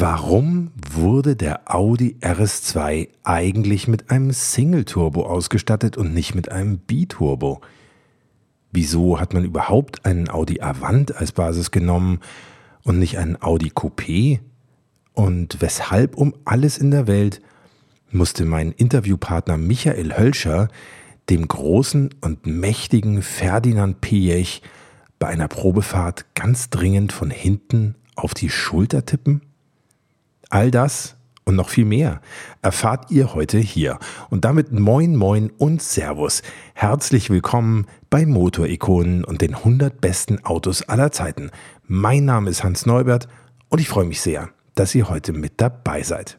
Warum wurde der Audi RS2 eigentlich mit einem Single-Turbo ausgestattet und nicht mit einem Biturbo? Wieso hat man überhaupt einen Audi Avant als Basis genommen und nicht einen Audi Coupé? Und weshalb um alles in der Welt musste mein Interviewpartner Michael Hölscher dem großen und mächtigen Ferdinand Piech bei einer Probefahrt ganz dringend von hinten auf die Schulter tippen? All das und noch viel mehr erfahrt ihr heute hier. Und damit moin moin und Servus. Herzlich willkommen bei Motorikonen und den 100 besten Autos aller Zeiten. Mein Name ist Hans Neubert und ich freue mich sehr, dass ihr heute mit dabei seid.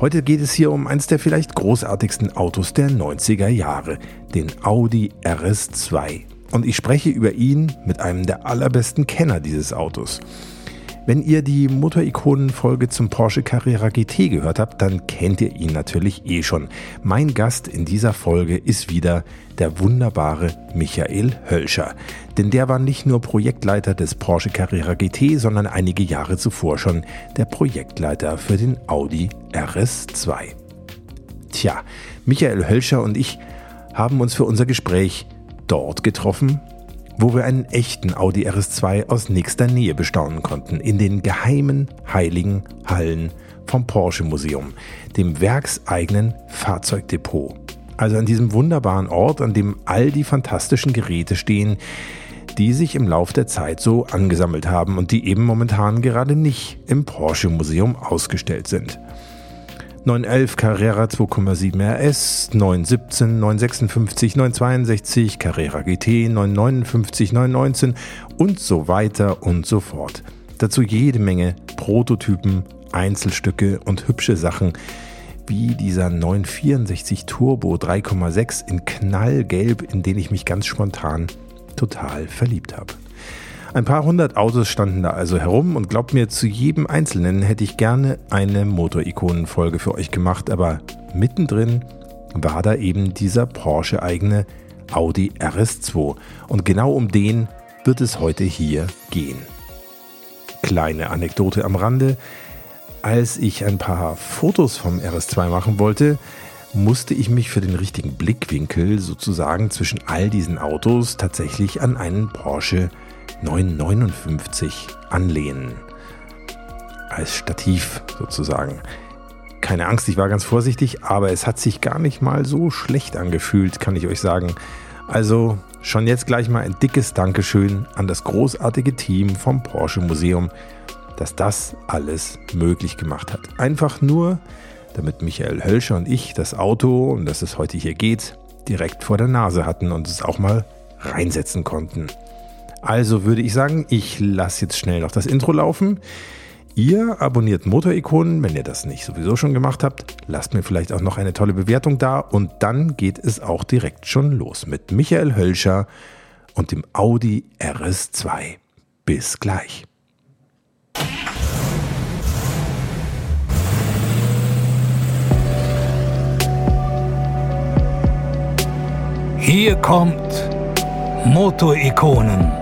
Heute geht es hier um eines der vielleicht großartigsten Autos der 90er Jahre, den Audi RS2 und ich spreche über ihn mit einem der allerbesten Kenner dieses Autos. Wenn ihr die Motorikonen-Folge zum Porsche Carrera GT gehört habt, dann kennt ihr ihn natürlich eh schon. Mein Gast in dieser Folge ist wieder der wunderbare Michael Hölscher. Denn der war nicht nur Projektleiter des Porsche Carrera GT, sondern einige Jahre zuvor schon der Projektleiter für den Audi RS2. Tja, Michael Hölscher und ich haben uns für unser Gespräch dort getroffen, wo wir einen echten Audi RS2 aus nächster Nähe bestaunen konnten, in den geheimen, heiligen Hallen vom Porsche Museum, dem werkseigenen Fahrzeugdepot. Also an diesem wunderbaren Ort, an dem all die fantastischen Geräte stehen, die sich im Lauf der Zeit so angesammelt haben und die eben momentan gerade nicht im Porsche Museum ausgestellt sind. 911 Carrera 2,7 RS, 917, 956, 962 Carrera GT, 959, 919 und so weiter und so fort. Dazu jede Menge Prototypen, Einzelstücke und hübsche Sachen, wie dieser 964 Turbo 3,6 in Knallgelb, in den ich mich ganz spontan total verliebt habe. Ein paar hundert Autos standen da also herum und glaubt mir, zu jedem einzelnen hätte ich gerne eine Motorikonen-Folge für euch gemacht, aber mittendrin war da eben dieser Porsche-eigene Audi RS2 und genau um den wird es heute hier gehen. Kleine Anekdote am Rande. Als ich ein paar Fotos vom RS2 machen wollte, musste ich mich für den richtigen Blickwinkel sozusagen zwischen all diesen Autos tatsächlich an einen Porsche 959 anlehnen. Als Stativ sozusagen. Keine Angst, ich war ganz vorsichtig, aber es hat sich gar nicht mal so schlecht angefühlt, kann ich euch sagen. Also schon jetzt gleich mal ein dickes Dankeschön an das großartige Team vom Porsche Museum, das das alles möglich gemacht hat. Einfach nur, damit Michael Hölscher und ich das Auto, um das es heute hier geht, direkt vor der Nase hatten und es auch mal reinsetzen konnten. Also würde ich sagen, ich lasse jetzt schnell noch das Intro laufen. Ihr abonniert Motorikonen, wenn ihr das nicht sowieso schon gemacht habt. Lasst mir vielleicht auch noch eine tolle Bewertung da und dann geht es auch direkt schon los mit Michael Hölscher und dem Audi RS2. Bis gleich. Hier kommt Motorikonen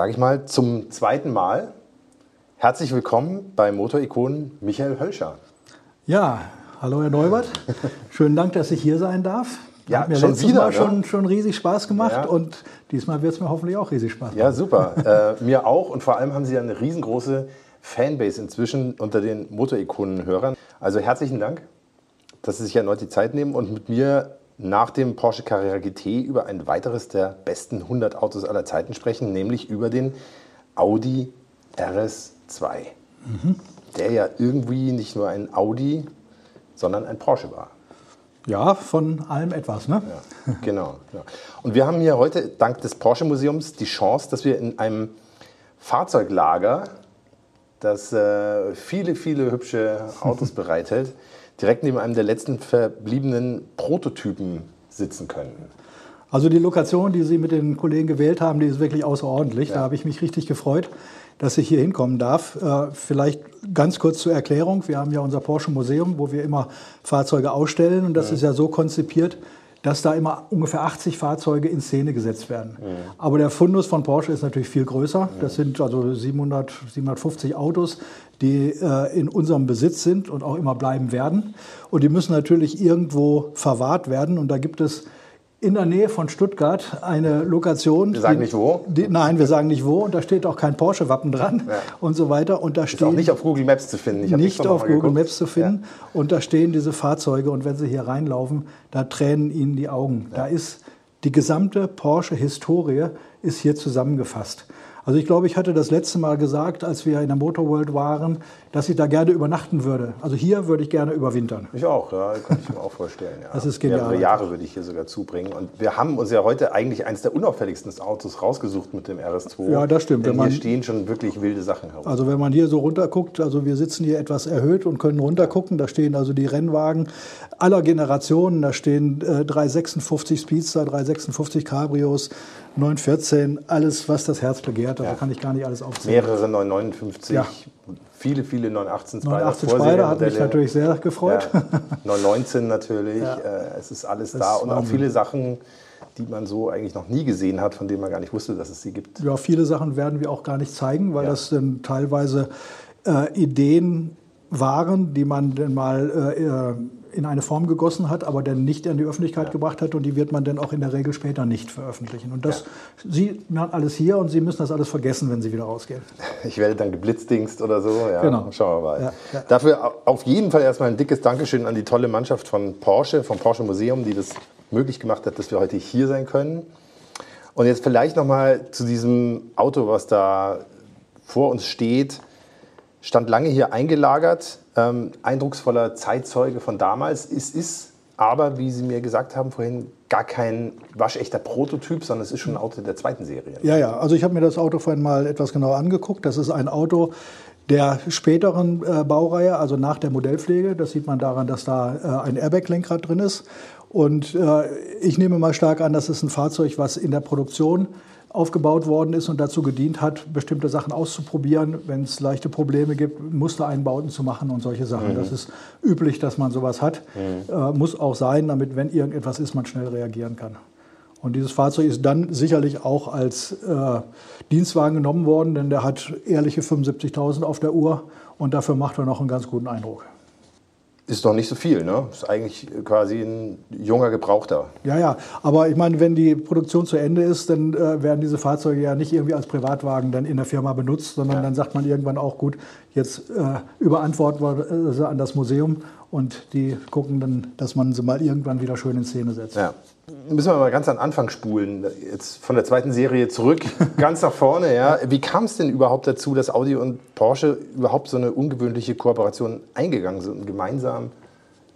Sage ich mal zum zweiten Mal herzlich willkommen bei Motorikonen Michael Hölscher. Ja, hallo Herr Neubert. Schönen Dank, dass ich hier sein darf. Ja, Hat mir schon letztes wieder, Mal ne? schon, schon riesig Spaß gemacht Ja. und diesmal wird es mir hoffentlich auch riesig Spaß machen. Ja, super. äh, mir auch und vor allem haben Sie ja eine riesengroße Fanbase inzwischen unter den Motorikonen-Hörern. Also herzlichen Dank, dass Sie sich erneut die Zeit nehmen und mit mir nach dem Porsche Carrera GT über ein weiteres der besten 100 Autos aller Zeiten sprechen, nämlich über den Audi RS2. Der ja irgendwie nicht nur ein Audi, sondern ein Porsche war. Ja, von allem etwas. Ne? Ja, genau, genau. Und wir haben hier heute dank des Porsche Museums die Chance, dass wir in einem Fahrzeuglager, das äh, viele, viele hübsche Autos bereithält, direkt neben einem der letzten verbliebenen Prototypen sitzen können. Also die Lokation, die Sie mit den Kollegen gewählt haben, die ist wirklich außerordentlich. Ja. Da habe ich mich richtig gefreut, dass ich hier hinkommen darf. Äh, vielleicht ganz kurz zur Erklärung. Wir haben ja unser Porsche Museum, wo wir immer Fahrzeuge ausstellen. Und das ja. ist ja so konzipiert, dass da immer ungefähr 80 Fahrzeuge in Szene gesetzt werden. Ja. Aber der Fundus von Porsche ist natürlich viel größer. Das sind also 700, 750 Autos, die äh, in unserem Besitz sind und auch immer bleiben werden. Und die müssen natürlich irgendwo verwahrt werden. Und da gibt es in der Nähe von Stuttgart eine Lokation. Wir sagen die, nicht wo? Die, nein, wir sagen nicht wo. Und da steht auch kein Porsche-Wappen dran ja. und so weiter. Und da ist auch nicht auf Google Maps zu finden. Ich nicht auf Google geguckt. Maps zu finden. Ja. Und da stehen diese Fahrzeuge. Und wenn Sie hier reinlaufen, da tränen Ihnen die Augen. Ja. Da ist die gesamte Porsche-Historie ist hier zusammengefasst. Also ich glaube, ich hatte das letzte Mal gesagt, als wir in der Motorworld waren, dass ich da gerne übernachten würde. Also hier würde ich gerne überwintern. Ich auch, ja, könnte ich mir auch vorstellen. Ja. Das ist genial. Mehrere Jahre würde ich hier sogar zubringen. Und wir haben uns ja heute eigentlich eines der unauffälligsten Autos rausgesucht mit dem RS2. Ja, das stimmt. Denn hier stehen schon wirklich wilde Sachen herum. Also wenn man hier so runterguckt, also wir sitzen hier etwas erhöht und können runtergucken. Da stehen also die Rennwagen aller Generationen. Da stehen äh, 356 Speedster, 356 Cabrios, 914, alles, was das Herz begehrt. Da kann ich gar nicht alles aufzählen. Mehrere 959. Ja viele, viele 918 Spider. 918 Spider hat mich natürlich sehr gefreut. Ja, 919 natürlich. Äh, es ist alles das da und auch viele Sachen, die man so eigentlich noch nie gesehen hat, von denen man gar nicht wusste, dass es sie gibt. Ja, viele Sachen werden wir auch gar nicht zeigen, weil ja. das dann teilweise äh, Ideen waren, die man dann mal äh, äh in eine Form gegossen hat, aber dann nicht in die Öffentlichkeit ja. gebracht hat und die wird man dann auch in der Regel später nicht veröffentlichen. Und das ja. sieht man alles hier und Sie müssen das alles vergessen, wenn Sie wieder rausgehen. Ich werde dann geblitzdingst oder so. Ja, genau. Schauen wir mal. Ja, Dafür auf jeden Fall erstmal ein dickes Dankeschön an die tolle Mannschaft von Porsche, vom Porsche Museum, die das möglich gemacht hat, dass wir heute hier sein können. Und jetzt vielleicht noch mal zu diesem Auto, was da vor uns steht. Stand lange hier eingelagert ähm, eindrucksvoller Zeitzeuge von damals. Es ist aber, wie Sie mir gesagt haben vorhin, gar kein waschechter Prototyp, sondern es ist schon ein Auto der zweiten Serie. Ja, ja. Also ich habe mir das Auto vorhin mal etwas genauer angeguckt. Das ist ein Auto der späteren äh, Baureihe, also nach der Modellpflege. Das sieht man daran, dass da äh, ein Airbag-Lenkrad drin ist. Und äh, ich nehme mal stark an, das ist ein Fahrzeug, was in der Produktion aufgebaut worden ist und dazu gedient hat, bestimmte Sachen auszuprobieren, wenn es leichte Probleme gibt, Mustereinbauten zu machen und solche Sachen. Mhm. Das ist üblich, dass man sowas hat. Mhm. Äh, muss auch sein, damit, wenn irgendetwas ist, man schnell reagieren kann. Und dieses Fahrzeug ist dann sicherlich auch als äh, Dienstwagen genommen worden, denn der hat ehrliche 75.000 auf der Uhr und dafür macht er noch einen ganz guten Eindruck. Ist doch nicht so viel, ne? Ist eigentlich quasi ein junger Gebrauchter. Ja, ja. Aber ich meine, wenn die Produktion zu Ende ist, dann äh, werden diese Fahrzeuge ja nicht irgendwie als Privatwagen dann in der Firma benutzt, sondern ja. dann sagt man irgendwann auch, gut, jetzt äh, überantworten wir sie an das Museum und die gucken dann, dass man sie mal irgendwann wieder schön in Szene setzt. Ja müssen wir mal ganz an Anfang spulen. Jetzt von der zweiten Serie zurück, ganz nach vorne. Ja. Wie kam es denn überhaupt dazu, dass Audi und Porsche überhaupt so eine ungewöhnliche Kooperation eingegangen sind und gemeinsam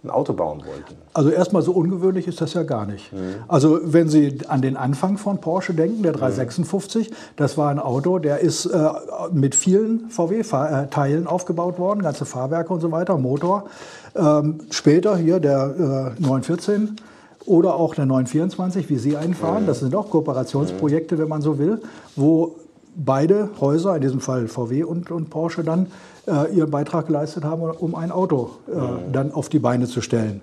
ein Auto bauen wollten? Also erstmal so ungewöhnlich ist das ja gar nicht. Mhm. Also wenn Sie an den Anfang von Porsche denken, der 356, mhm. das war ein Auto, der ist äh, mit vielen VW-Teilen aufgebaut worden, ganze Fahrwerke und so weiter, Motor. Ähm, später hier der äh, 914 oder auch der 924, wie Sie einfahren. Das sind auch Kooperationsprojekte, wenn man so will, wo beide Häuser, in diesem Fall VW und, und Porsche, dann äh, ihren Beitrag geleistet haben, um ein Auto äh, dann auf die Beine zu stellen.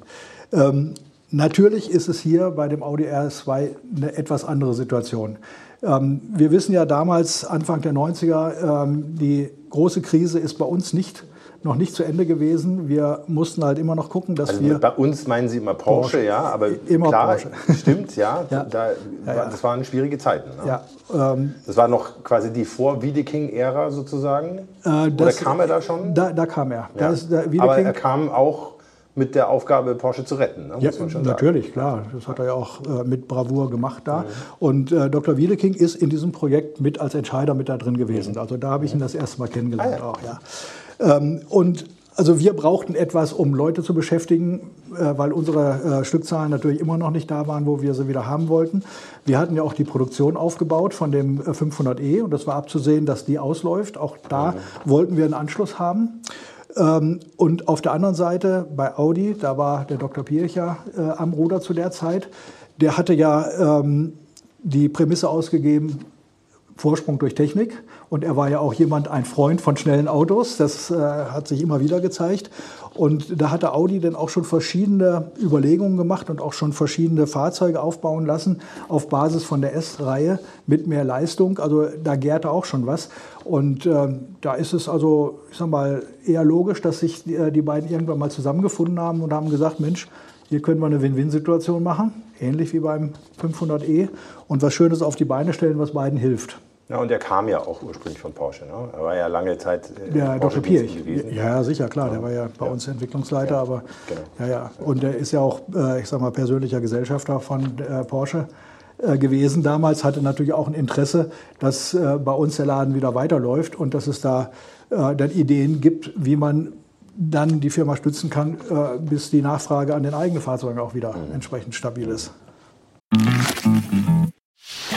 Ähm, natürlich ist es hier bei dem Audi RS2 eine etwas andere Situation. Ähm, wir wissen ja damals, Anfang der 90er, ähm, die große Krise ist bei uns nicht noch nicht zu Ende gewesen. Wir mussten halt immer noch gucken, dass also wir. Bei uns meinen Sie immer Porsche, Porsche. ja, aber immer klar, Porsche. stimmt, ja. ja. Da, ja, ja. Das waren schwierige Zeiten. Ne? Ja, ähm, das war noch quasi die Vor-Wiedeking-Ära sozusagen. Äh, das, Oder kam er da schon? Da, da kam er. Da ist, da, aber er kam auch mit der Aufgabe, Porsche zu retten. Ne? ja, natürlich, sagen. klar. Das hat er ja auch äh, mit Bravour gemacht da. Mhm. Und äh, Dr. Wiedeking ist in diesem Projekt mit als Entscheider mit da drin gewesen. Mhm. Also da habe ich ihn das erste Mal kennengelernt ah, ja. auch, ja. Ähm, und also wir brauchten etwas, um Leute zu beschäftigen, äh, weil unsere äh, Stückzahlen natürlich immer noch nicht da waren, wo wir sie wieder haben wollten. Wir hatten ja auch die Produktion aufgebaut von dem 500e und das war abzusehen, dass die ausläuft. Auch da mhm. wollten wir einen Anschluss haben. Ähm, und auf der anderen Seite bei Audi, da war der Dr. Pircher äh, am Ruder zu der Zeit, der hatte ja ähm, die Prämisse ausgegeben, Vorsprung durch Technik. Und er war ja auch jemand, ein Freund von schnellen Autos. Das äh, hat sich immer wieder gezeigt. Und da hatte Audi dann auch schon verschiedene Überlegungen gemacht und auch schon verschiedene Fahrzeuge aufbauen lassen auf Basis von der S-Reihe mit mehr Leistung. Also da gärte auch schon was. Und äh, da ist es also, ich sag mal, eher logisch, dass sich die, äh, die beiden irgendwann mal zusammengefunden haben und haben gesagt, Mensch, hier können wir eine Win-Win-Situation machen, ähnlich wie beim 500e und was Schönes auf die Beine stellen, was beiden hilft. Ja, und der kam ja auch ursprünglich von Porsche. Ne? Er war ja lange Zeit äh, der Dr. Gewesen. Ja, sicher, klar. Ja. Der war ja bei ja. uns Entwicklungsleiter. Ja. Aber, genau. ja, ja. Und der ist ja auch, äh, ich sag mal, persönlicher Gesellschafter von äh, Porsche äh, gewesen. Damals hatte natürlich auch ein Interesse, dass äh, bei uns der Laden wieder weiterläuft und dass es da äh, dann Ideen gibt, wie man dann die Firma stützen kann, bis die Nachfrage an den eigenen Fahrzeugen auch wieder mhm. entsprechend stabil ist.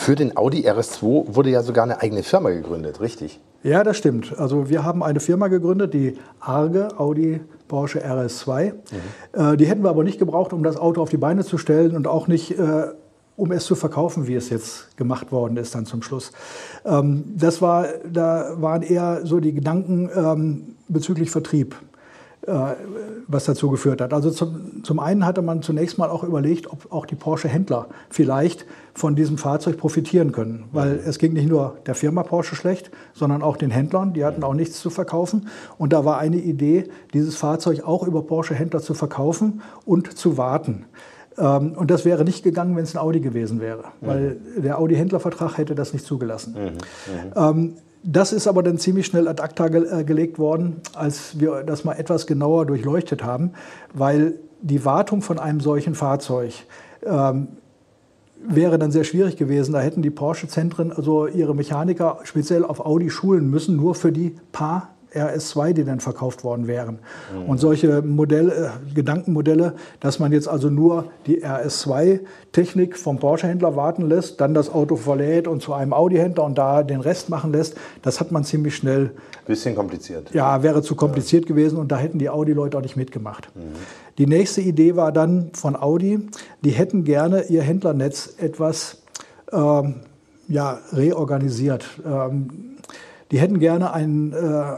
Für den Audi RS2 wurde ja sogar eine eigene Firma gegründet, richtig? Ja, das stimmt. Also wir haben eine Firma gegründet, die Arge Audi Porsche RS2. Mhm. Äh, die hätten wir aber nicht gebraucht, um das Auto auf die Beine zu stellen und auch nicht, äh, um es zu verkaufen, wie es jetzt gemacht worden ist dann zum Schluss. Ähm, das war, da waren eher so die Gedanken ähm, bezüglich Vertrieb. Äh, was dazu geführt hat. Also zum, zum einen hatte man zunächst mal auch überlegt, ob auch die Porsche-Händler vielleicht von diesem Fahrzeug profitieren können. Weil mhm. es ging nicht nur der Firma Porsche schlecht, sondern auch den Händlern, die hatten auch nichts zu verkaufen. Und da war eine Idee, dieses Fahrzeug auch über Porsche-Händler zu verkaufen und zu warten. Ähm, und das wäre nicht gegangen, wenn es ein Audi gewesen wäre, weil mhm. der Audi-Händlervertrag hätte das nicht zugelassen. Mhm. Das ist aber dann ziemlich schnell ad acta äh, gelegt worden, als wir das mal etwas genauer durchleuchtet haben, weil die Wartung von einem solchen Fahrzeug ähm, wäre dann sehr schwierig gewesen. Da hätten die Porsche-Zentren also ihre Mechaniker speziell auf Audi schulen müssen, nur für die paar RS2, die dann verkauft worden wären. Mhm. Und solche Modelle, äh, Gedankenmodelle, dass man jetzt also nur die RS2-Technik vom Porsche-Händler warten lässt, dann das Auto verlädt und zu einem Audi-Händler und da den Rest machen lässt, das hat man ziemlich schnell. Bisschen kompliziert. Ja, wäre zu kompliziert ja. gewesen und da hätten die Audi-Leute auch nicht mitgemacht. Mhm. Die nächste Idee war dann von Audi, die hätten gerne ihr Händlernetz etwas ähm, ja, reorganisiert. Ähm, die hätten gerne einen, äh,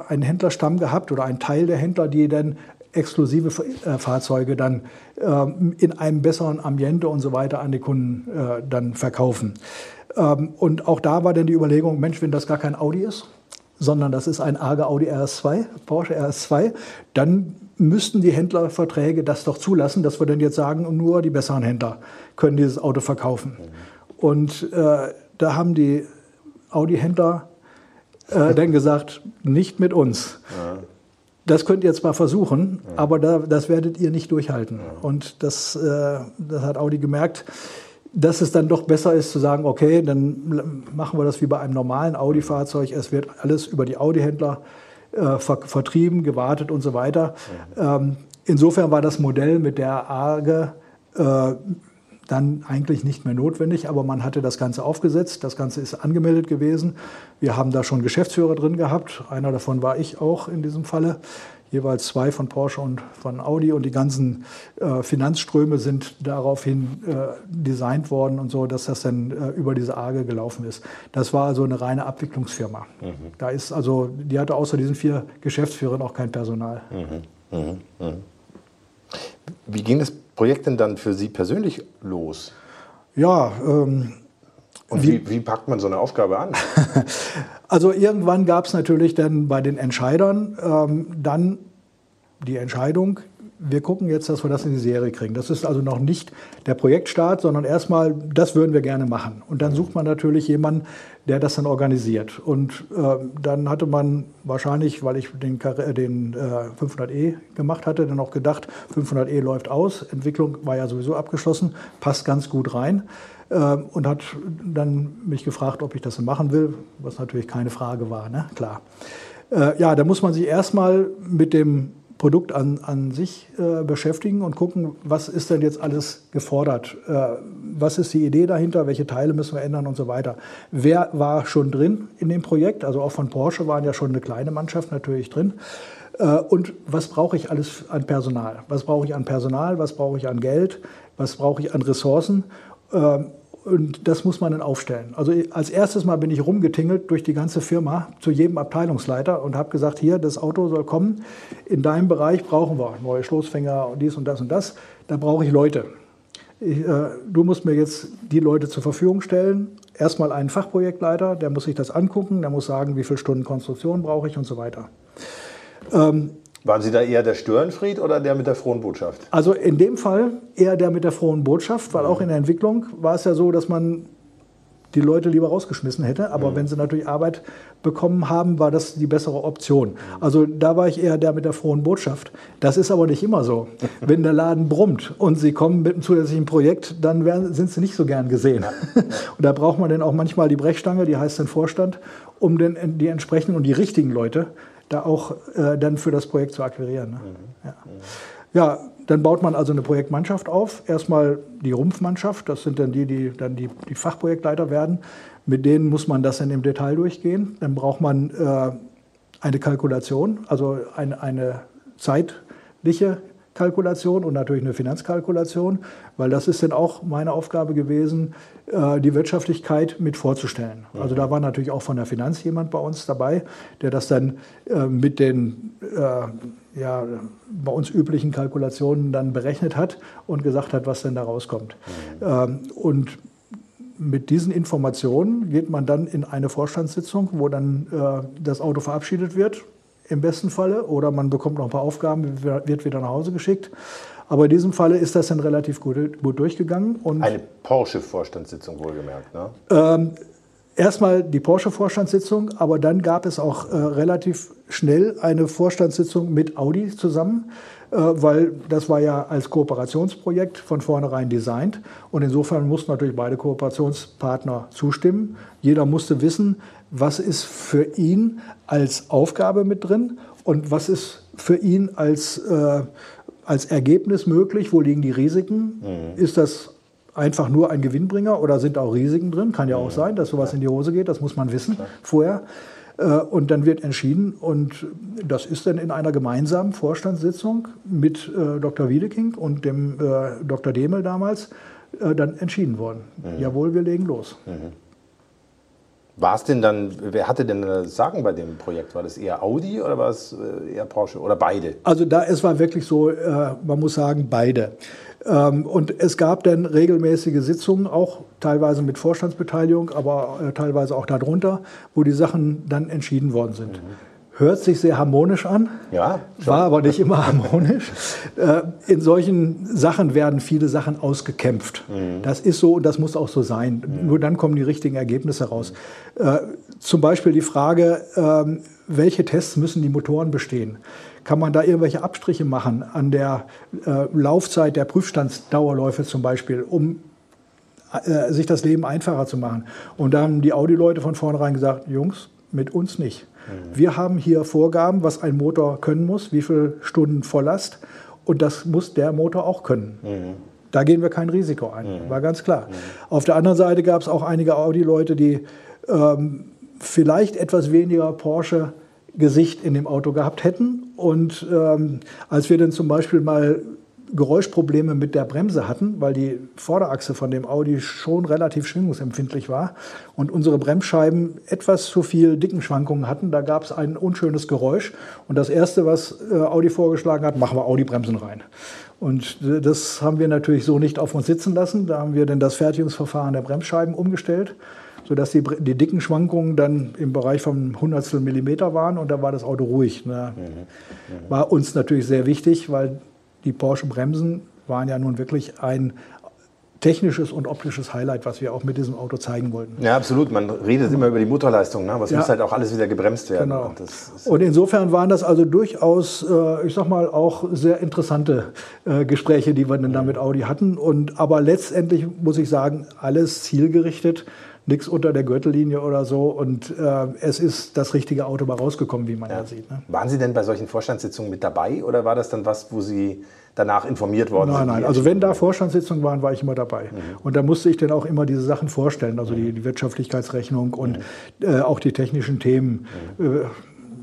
einen Händlerstamm gehabt oder einen Teil der Händler, die dann exklusive äh, Fahrzeuge dann äh, in einem besseren Ambiente und so weiter an die Kunden äh, dann verkaufen. Ähm, und auch da war dann die Überlegung, Mensch, wenn das gar kein Audi ist, sondern das ist ein arger Audi RS2, Porsche RS2, dann müssten die Händlerverträge das doch zulassen, dass wir dann jetzt sagen, nur die besseren Händler können dieses Auto verkaufen. Und äh, da haben die Audi-Händler äh, dann gesagt, nicht mit uns. Ja. Das könnt ihr zwar versuchen, ja. aber da, das werdet ihr nicht durchhalten. Ja. Und das, äh, das hat Audi gemerkt, dass es dann doch besser ist zu sagen, okay, dann machen wir das wie bei einem normalen Audi-Fahrzeug. Es wird alles über die Audi-Händler äh, ver vertrieben, gewartet und so weiter. Ähm, insofern war das Modell mit der Arge äh, dann eigentlich nicht mehr notwendig, aber man hatte das Ganze aufgesetzt, das Ganze ist angemeldet gewesen. Wir haben da schon Geschäftsführer drin gehabt, einer davon war ich auch in diesem Falle, jeweils zwei von Porsche und von Audi und die ganzen äh, Finanzströme sind daraufhin äh, designt worden und so, dass das dann äh, über diese Arge gelaufen ist. Das war also eine reine Abwicklungsfirma. Mhm. Da ist also, die hatte außer diesen vier Geschäftsführern auch kein Personal. Mhm. Mhm. mhm. Wie ging das Projekt denn dann für Sie persönlich los? Ja, ähm, und wie, wie, packt man so eine Aufgabe an? also irgendwann gab es natürlich dann bei den Entscheidern ähm, dann die Entscheidung, wir gucken jetzt, dass wir das in die Serie kriegen. Das ist also noch nicht der Projektstart, sondern erstmal, das würden wir gerne machen. Und dann sucht man natürlich jemanden, der das dann organisiert. Und äh, dann hatte man wahrscheinlich, weil ich den, den äh, 500e gemacht hatte, dann auch gedacht, 500e läuft aus, Entwicklung war ja sowieso abgeschlossen, passt ganz gut rein. Äh, und hat dann mich gefragt, ob ich das machen will, was natürlich keine Frage war, ne? klar. Äh, ja, da muss man sich erstmal mit dem Produkt an, an sich äh, beschäftigen und gucken, was ist denn jetzt alles gefordert? Äh, was ist die Idee dahinter? Welche Teile müssen wir ändern und so weiter? Wer war schon drin in dem Projekt? Also auch von Porsche waren ja schon eine kleine Mannschaft natürlich drin. Äh, und was brauche ich alles an Personal? Was brauche ich an Personal? Was brauche ich an Geld? Was brauche ich an Ressourcen? Und das muss man dann aufstellen. Also als erstes Mal bin ich rumgetingelt durch die ganze Firma zu jedem Abteilungsleiter und habe gesagt, hier, das Auto soll kommen. In deinem Bereich brauchen wir neue Stoßfänger und dies und das und das. Da brauche ich Leute. Ich, äh, du musst mir jetzt die Leute zur Verfügung stellen. Erstmal einen Fachprojektleiter, der muss sich das angucken, der muss sagen, wie viele Stunden Konstruktion brauche ich und so weiter. Ähm, waren Sie da eher der Störenfried oder der mit der frohen Botschaft? Also in dem Fall eher der mit der frohen Botschaft, weil auch in der Entwicklung war es ja so, dass man die Leute lieber rausgeschmissen hätte. Aber mhm. wenn sie natürlich Arbeit bekommen haben, war das die bessere Option. Also da war ich eher der mit der frohen Botschaft. Das ist aber nicht immer so. wenn der Laden brummt und sie kommen mit einem zusätzlichen Projekt, dann werden, sind sie nicht so gern gesehen. und da braucht man dann auch manchmal die Brechstange, die heißt dann Vorstand, um den, die entsprechenden und die richtigen Leute da auch äh, dann für das Projekt zu akquirieren. Ne? Mhm. Ja. ja. dann baut man also eine Projektmannschaft auf. Erstmal die Rumpfmannschaft, das sind dann die, die dann die, die Fachprojektleiter werden. Mit denen muss man das dann im Detail durchgehen. Dann braucht man äh, eine Kalkulation, also ein, eine zeitliche Kalkulation und natürlich eine Finanzkalkulation, weil das ist dann auch meine Aufgabe gewesen, äh, die Wirtschaftlichkeit mit vorzustellen. Also da war natürlich auch von der Finanz jemand bei uns dabei, der das dann äh, mit den äh, ja, bei uns üblichen Kalkulationen dann berechnet hat und gesagt hat, was denn da rauskommt. Mhm. Und mit diesen Informationen geht man dann in eine Vorstandssitzung, wo dann das Auto verabschiedet wird im besten Falle oder man bekommt noch ein paar Aufgaben, wird wieder nach Hause geschickt. Aber in diesem Falle ist das dann relativ gut, gut durchgegangen. Und Eine Porsche-Vorstandssitzung wohlgemerkt, ne? Ähm, erstmal die Porsche-Vorstandssitzung, aber dann gab es auch äh, relativ schnell eine Vorstandssitzung mit Audi zusammen, äh, weil das war ja als Kooperationsprojekt von vornherein designt. Und insofern mussten natürlich beide Kooperationspartner zustimmen. Jeder musste wissen, was ist für ihn als Aufgabe mit drin und was ist für ihn als, äh, als Ergebnis möglich, wo liegen die Risiken? Mhm. Ist das einfach nur ein Gewinnbringer oder sind auch Risiken drin? Kann ja auch mhm. sein, dass sowas ja. in die Hose geht, das muss man wissen ja. vorher. Äh, und dann wird entschieden, und das ist dann in einer gemeinsamen Vorstandssitzung mit äh, Dr. Wiedeking und dem äh, Dr. Demel damals dann entschieden worden. Mhm. Jawohl, wir legen los. Mhm. War es denn dann, wer hatte denn das Sagen bei dem Projekt? War das eher Audi oder war es äh, eher Porsche oder beide? Also da, es war wirklich so, äh, man muss sagen, beide. Ähm, und es gab dann regelmäßige Sitzungen, auch teilweise mit Vorstandsbeteiligung, aber äh, teilweise auch darunter, wo die Sachen dann entschieden worden sind. Mhm. Hört sich sehr harmonisch an, ja, war aber nicht immer harmonisch. Äh, in solchen Sachen werden viele Sachen ausgekämpft. Mhm. Das ist so und das muss auch so sein. Mhm. Nur dann kommen die richtigen Ergebnisse raus. Mhm. Zum Beispiel die Frage, ähm, welche Tests müssen die Motoren bestehen? Kann man da irgendwelche Abstriche machen an der äh, Laufzeit der Prüfstandsdauerläufe zum Beispiel, um sich das Leben einfacher zu machen? Und da haben die Audi-Leute von vornherein gesagt, Jungs, mit uns nicht. Mhm. Wir haben hier Vorgaben, was ein Motor können muss, wie viele Stunden Volllast. Und das muss der Motor auch können. Mhm. Da gehen wir kein Risiko ein, mhm. war ganz klar. Mhm. Auf der anderen Seite gab es auch einige Audi-Leute, die ähm, vielleicht etwas weniger Porsche-Gesicht in dem Auto gehabt hätten. Und ähm, als wir dann zum Beispiel mal Geräuschprobleme mit der Bremse hatten, weil die Vorderachse von dem Audi schon relativ schwingungsempfindlich war und unsere Bremsscheiben etwas zu viel Dickenschwankungen hatten. Da gab es ein unschönes Geräusch. Und das Erste, was äh, Audi vorgeschlagen hat, machen wir Audi-Bremsen rein. Und das haben wir natürlich so nicht auf uns sitzen lassen. Da haben wir dann das Fertigungsverfahren der Bremsscheiben umgestellt, sodass die, die dicken Schwankungen dann im Bereich von Hundertstel Millimeter waren und da war das Auto ruhig. Ne? Mhm. Mhm. War uns natürlich sehr wichtig, weil die Porsche Bremsen waren ja nun wirklich ein technisches und optisches Highlight, was wir auch mit diesem Auto zeigen wollten. Ja, absolut. Man redet immer über die Motorleistung, ne? aber es Ja. muss halt auch alles wieder gebremst werden. Genau. Und das Und insofern waren das also durchaus, äh, ich sag mal, auch sehr interessante äh, Gespräche, die wir dann da mit Audi hatten. Und aber letztendlich muss ich sagen, alles zielgerichtet, nichts unter der Gürtellinie oder so. Und äh, es ist das richtige Auto mal rausgekommen, wie man ja, sieht. Ne? Waren Sie denn bei solchen Vorstandssitzungen mit dabei oder war das dann was, wo Sie danach informiert worden Nein, sind? nein. wie Also wenn da Vorstandssitzungen waren, war ich immer dabei. Mhm. Und da musste ich dann auch immer diese Sachen vorstellen, also die, die Wirtschaftlichkeitsrechnung und Mhm. äh, auch die technischen Themen. Äh,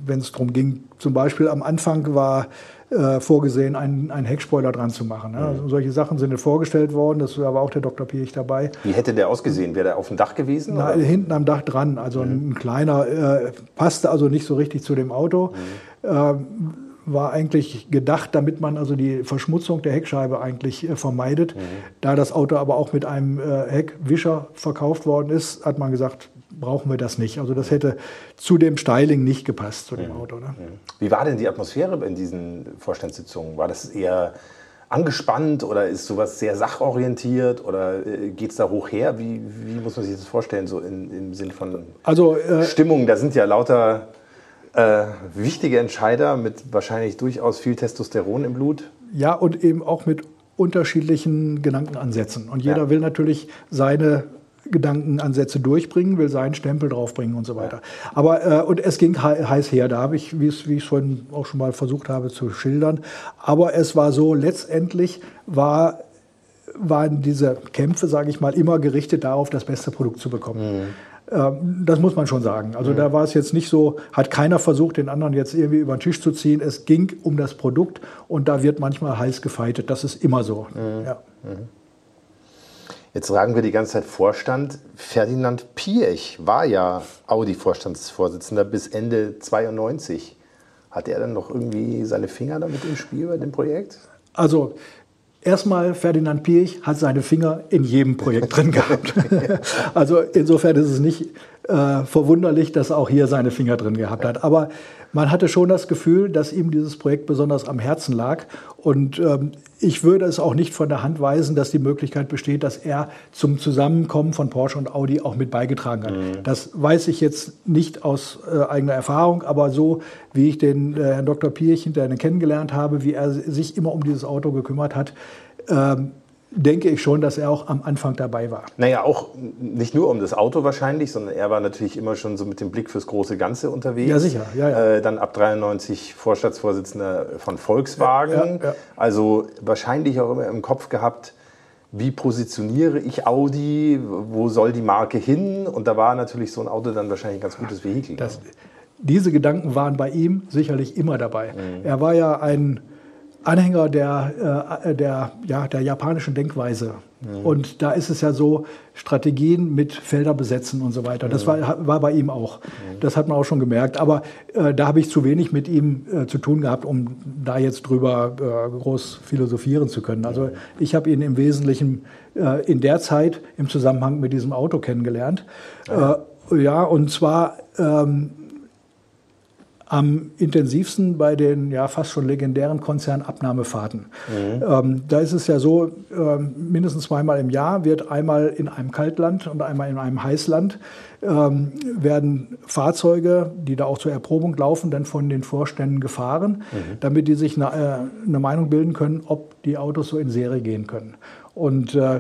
wenn es darum ging, zum Beispiel am Anfang war äh, vorgesehen, einen, einen Heckspoiler dran zu machen. Mhm. Ne? Also solche Sachen sind vorgestellt worden, das war auch der Dr. Piech dabei. Wie hätte der ausgesehen? Wäre der auf dem Dach gewesen? Na, hinten am Dach dran, also Mhm. ein kleiner, äh, passte also nicht so richtig zu dem Auto. Mhm. Ähm, war eigentlich gedacht, damit man also die Verschmutzung der Heckscheibe eigentlich äh, vermeidet. Mhm. Da das Auto aber auch mit einem äh, Heckwischer verkauft worden ist, hat man gesagt, brauchen wir das nicht. Also das hätte zu dem Styling nicht gepasst, zu Mhm. dem Auto. Ne? Wie war denn die Atmosphäre in diesen Vorstandssitzungen? War das eher angespannt oder ist sowas sehr sachorientiert oder äh, geht es da hoch her? Wie, wie muss man sich das vorstellen, so in, im Sinn von Also äh, Stimmung? Da sind ja lauter äh, wichtige Entscheider mit wahrscheinlich durchaus viel Testosteron im Blut. Ja, und eben auch mit unterschiedlichen Gedankenansätzen. Und jeder Ja. will natürlich seine Gedankenansätze durchbringen, will seinen Stempel draufbringen und so weiter. Aber äh, und es ging hei- heiß her, da habe ich, wie ich es vorhin auch schon mal versucht habe zu schildern. Aber es war so, letztendlich war, waren diese Kämpfe, sage ich mal, immer gerichtet darauf, das beste Produkt zu bekommen. Ähm, Das muss man schon sagen. Also da war es jetzt nicht so, hat keiner versucht, den anderen jetzt irgendwie über den Tisch zu ziehen. Es ging um das Produkt und da wird manchmal heiß gefeitet. Das ist immer so. Ja. Jetzt sagen wir die ganze Zeit Vorstand. Ferdinand Piech war ja Audi-Vorstandsvorsitzender bis Ende 92. Hat er dann noch irgendwie seine Finger damit im Spiel bei dem Projekt? Also erstmal, Ferdinand Piech hat seine Finger in jedem Projekt drin gehabt. also insofern ist es nicht äh, verwunderlich, dass er auch hier seine Finger drin gehabt hat. Aber man hatte schon das Gefühl, dass ihm dieses Projekt besonders am Herzen lag. Und ähm, ich würde es auch nicht von der Hand weisen, dass die Möglichkeit besteht, dass er zum Zusammenkommen von Porsche und Audi auch mit beigetragen hat. Das weiß ich jetzt nicht aus äh, eigener Erfahrung, aber so wie ich den äh, Herrn Dr. Hinterher kennengelernt habe, wie er sich immer um dieses Auto gekümmert hat, ähm, denke ich schon, dass er auch am Anfang dabei war. Naja, auch nicht nur um das Auto wahrscheinlich, sondern er war natürlich immer schon so mit dem Blick fürs große Ganze unterwegs. Ja, sicher, ja, ja. Äh, dann ab 93 Vorstandsvorsitzender von Volkswagen. Ja. Also wahrscheinlich auch immer im Kopf gehabt, wie positioniere ich Audi, wo soll die Marke hin? Und da war natürlich so ein Auto dann wahrscheinlich ein ganz gutes Vehikel. Das, diese Gedanken waren bei ihm sicherlich immer dabei. Er war ja ein Anhänger der, äh, der, ja, der japanischen Denkweise. Und da ist es ja so, Strategien mit Felder besetzen und so weiter. Das war, war bei ihm auch. Das hat man auch schon gemerkt. Aber äh, da habe ich zu wenig mit ihm äh, zu tun gehabt, um da jetzt drüber äh, groß philosophieren zu können. Also ich habe ihn im Wesentlichen äh, in der Zeit im Zusammenhang mit diesem Auto kennengelernt. Äh, ja, und zwar ähm, am intensivsten bei den ja fast schon legendären Konzernabnahmefahrten. Ähm, da ist es ja so, ähm, mindestens zweimal im Jahr wird einmal in einem Kaltland und einmal in einem Heißland ähm, werden Fahrzeuge, die da auch zur Erprobung laufen, dann von den Vorständen gefahren, damit die sich eine, äh, eine Meinung bilden können, ob die Autos so in Serie gehen können. Und äh,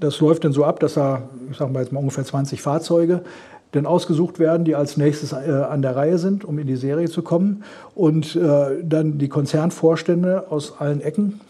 das läuft dann so ab, dass da, ich sage mal jetzt mal ungefähr 20 Fahrzeuge dann ausgesucht werden, die als nächstes äh, an der Reihe sind, um in die Serie zu kommen. Und äh, dann die Konzernvorstände aus allen Ecken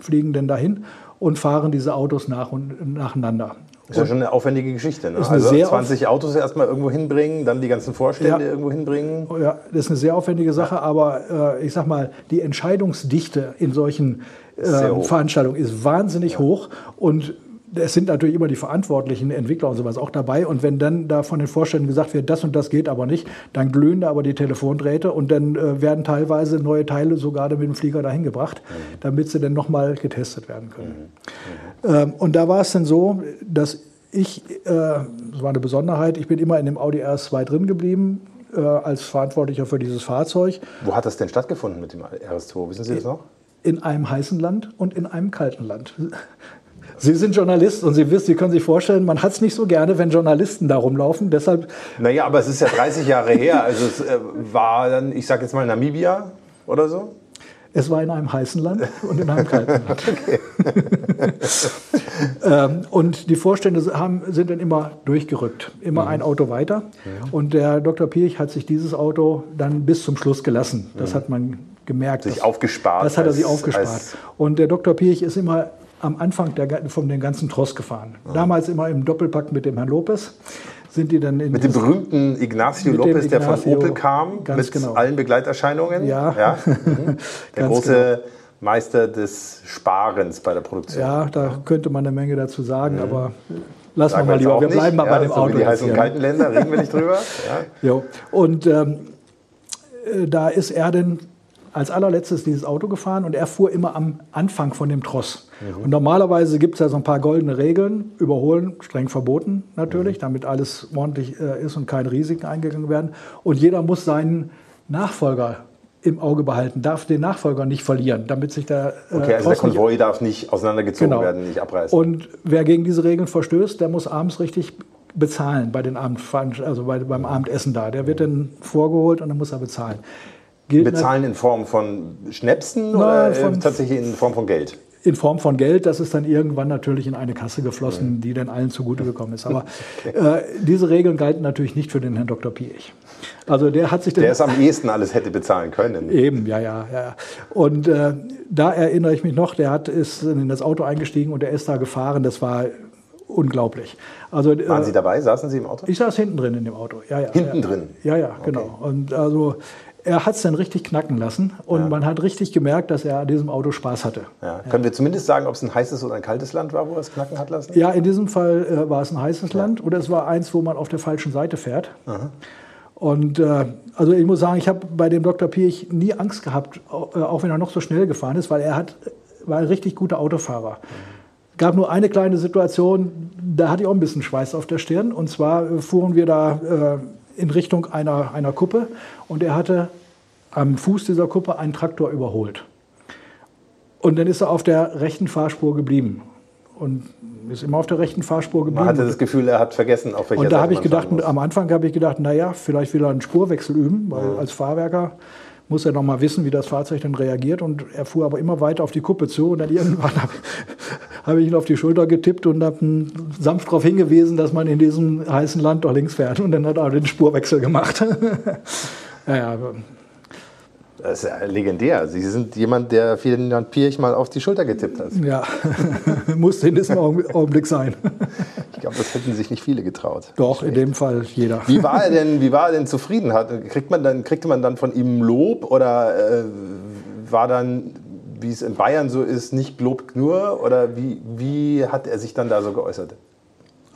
fliegen dann dahin und fahren diese Autos nach und nacheinander. ist ja schon eine aufwendige Geschichte. Ne? Also sehr 20 Autos erstmal irgendwo hinbringen, dann die ganzen Vorstände Ja. irgendwo hinbringen. Ja, das ist eine sehr aufwendige Sache, aber äh, ich sag mal, die Entscheidungsdichte in solchen äh. Veranstaltungen ist wahnsinnig hoch und es sind natürlich immer die verantwortlichen Entwickler und sowas auch dabei. Und wenn dann da von den Vorständen gesagt wird, das und das geht aber nicht, dann glühen da aber die Telefondrähte und dann äh, werden teilweise neue Teile sogar mit dem Flieger dahin gebracht, damit sie dann nochmal getestet werden können. Ähm, und da war es dann so, dass ich, äh, das war eine Besonderheit, ich bin immer in dem Audi RS2 drin geblieben, äh, als Verantwortlicher für dieses Fahrzeug. Wo hat das denn stattgefunden mit dem RS2? Wissen Sie das noch? in einem heißen Land und in einem kalten Land. Sie sind Journalist und Sie wissen, Sie können sich vorstellen, man hat es nicht so gerne, wenn Journalisten da rumlaufen. Deshalb Naja, aber es ist ja 30 Jahre her. Also es äh, war dann, ich sag jetzt mal Namibia oder so. Es war in einem heißen Land und in einem kalten Land. ähm, und die Vorstände haben, sind dann immer durchgerückt, immer Mhm. ein Auto weiter. Und der Dr. Pirch hat sich dieses Auto dann bis zum Schluss gelassen. Das hat man gemerkt. Mhm. Sich Das- aufgespart Das hat er sich als- aufgespart. Und der Dr. Pirch ist immer am Anfang der, von dem ganzen Tross gefahren. Damals immer im Doppelpack mit dem Herrn Lopez. Sind die dann in Mit dem berühmten Ignacio Lopez, der von Ignacio, Opel kam, mit genau. allen Begleiterscheinungen. Ja. Mhm. Der Ganz große Meister des Sparens bei der Produktion. Ja, da könnte man eine Menge dazu sagen, aber lassen Sagen wir mal lieber. Wir nicht. bleiben mal ja, bei dem so Auto. Wie die heißen kalten Länder, reden wir nicht drüber. Ja. Und ähm, äh, da ist er denn als allerletztes dieses Auto gefahren und er fuhr immer am Anfang von dem Tross. Mhm. Und normalerweise gibt es ja so ein paar goldene Regeln. Überholen streng verboten natürlich, Mhm. damit alles ordentlich äh, ist und keine Risiken eingegangen werden. Und jeder muss seinen Nachfolger im Auge behalten, darf den Nachfolger nicht verlieren, damit sich der äh, Okay, also der Tross nicht Konvoi darf nicht auseinandergezogen Genau. werden, nicht abreißen. Und wer gegen diese Regeln verstößt, der muss abends richtig bezahlen bei den Abendveranstaltungen, also bei, beim Abendessen da. Der wird dann vorgeholt und dann muss er bezahlen. Gilt Bezahlen in Form von Schnäpsen Nein, oder äh, von- tatsächlich in Form von Geld? in Form von Geld, das ist dann irgendwann natürlich in eine Kasse geflossen, die dann allen zugute gekommen ist. Aber äh, diese Regeln galten natürlich nicht für den Herrn Dr. Piech. Also der hat sich Der es am ehesten alles hätte bezahlen können. Eben, ja, ja, ja. Und äh, da erinnere ich mich noch, der hat, ist in das Auto eingestiegen und der ist da gefahren. Das war unglaublich. Also, äh, Waren Sie dabei? Saßen Sie im Auto? Ich saß hinten drin in dem Auto. Ja, ja, Hinten ja. drin? Ja, ja, genau. Und also er hat es dann richtig knacken lassen und man hat richtig gemerkt, dass er an diesem Auto Spaß hatte. Ja. Können wir zumindest sagen, ob es ein heißes oder ein kaltes Land war, wo er es knacken hat lassen? Ja, in diesem Fall äh, war es ein heißes Land oder es war eins, wo man auf der falschen Seite fährt. Und äh, also ich muss sagen, ich habe bei dem Dr. Piech nie Angst gehabt, äh, auch wenn er noch so schnell gefahren ist, weil er hat, war ein richtig guter Autofahrer. gab nur eine kleine Situation, da hatte ich auch ein bisschen Schweiß auf der Stirn. Und zwar äh, fuhren wir da äh, in Richtung einer, einer Kuppe und er hatte am Fuß dieser Kuppe einen Traktor überholt. Und dann ist er auf der rechten Fahrspur geblieben. Und ist immer auf der rechten Fahrspur geblieben. Man hatte das Gefühl, er hat vergessen, auf welcher Und da habe ich gedacht, am Anfang habe ich gedacht, naja, vielleicht will er einen Spurwechsel üben, weil als Fahrwerker muss er noch mal wissen, wie das Fahrzeug dann reagiert. Und er fuhr aber immer weiter auf die Kuppe zu. Und dann irgendwann habe habe ich ihn auf die Schulter getippt und habe sanft darauf hingewiesen, dass man in diesem heißen Land doch links fährt. Und dann hat er den Spurwechsel gemacht. ja, ja, Das ist ja legendär. Sie sind jemand, der Ferdinand Pirch mal auf die Schulter getippt hat. ja. musste in diesem Augen- Augenblick sein. Ich glaube, das hätten sich nicht viele getraut. Doch, in dem Fall jeder. Wie war er denn, wie war er denn zufrieden? Hat, kriegt man dann, kriegte man dann von ihm Lob oder äh, war dann, wie es in Bayern so ist, nicht Lob nur? Oder wie, wie hat er sich dann da so geäußert?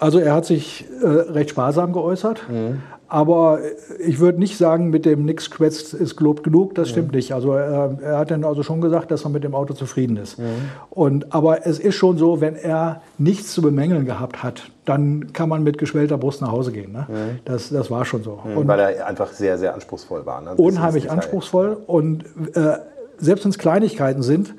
Also er hat sich äh, recht sparsam geäußert, aber ich würde nicht sagen, mit dem nix quetzt ist gelobt genug, das stimmt nicht. Also er, er hat dann also schon gesagt, dass er mit dem Auto zufrieden ist. Und, aber es ist schon so, wenn er nichts zu bemängeln gehabt hat, dann kann man mit geschwellter Brust nach Hause gehen. Ne? Das, das war schon so. Und Weil er einfach sehr, sehr anspruchsvoll war. Ne? Unheimlich anspruchsvoll und äh, selbst wenn es Kleinigkeiten sind,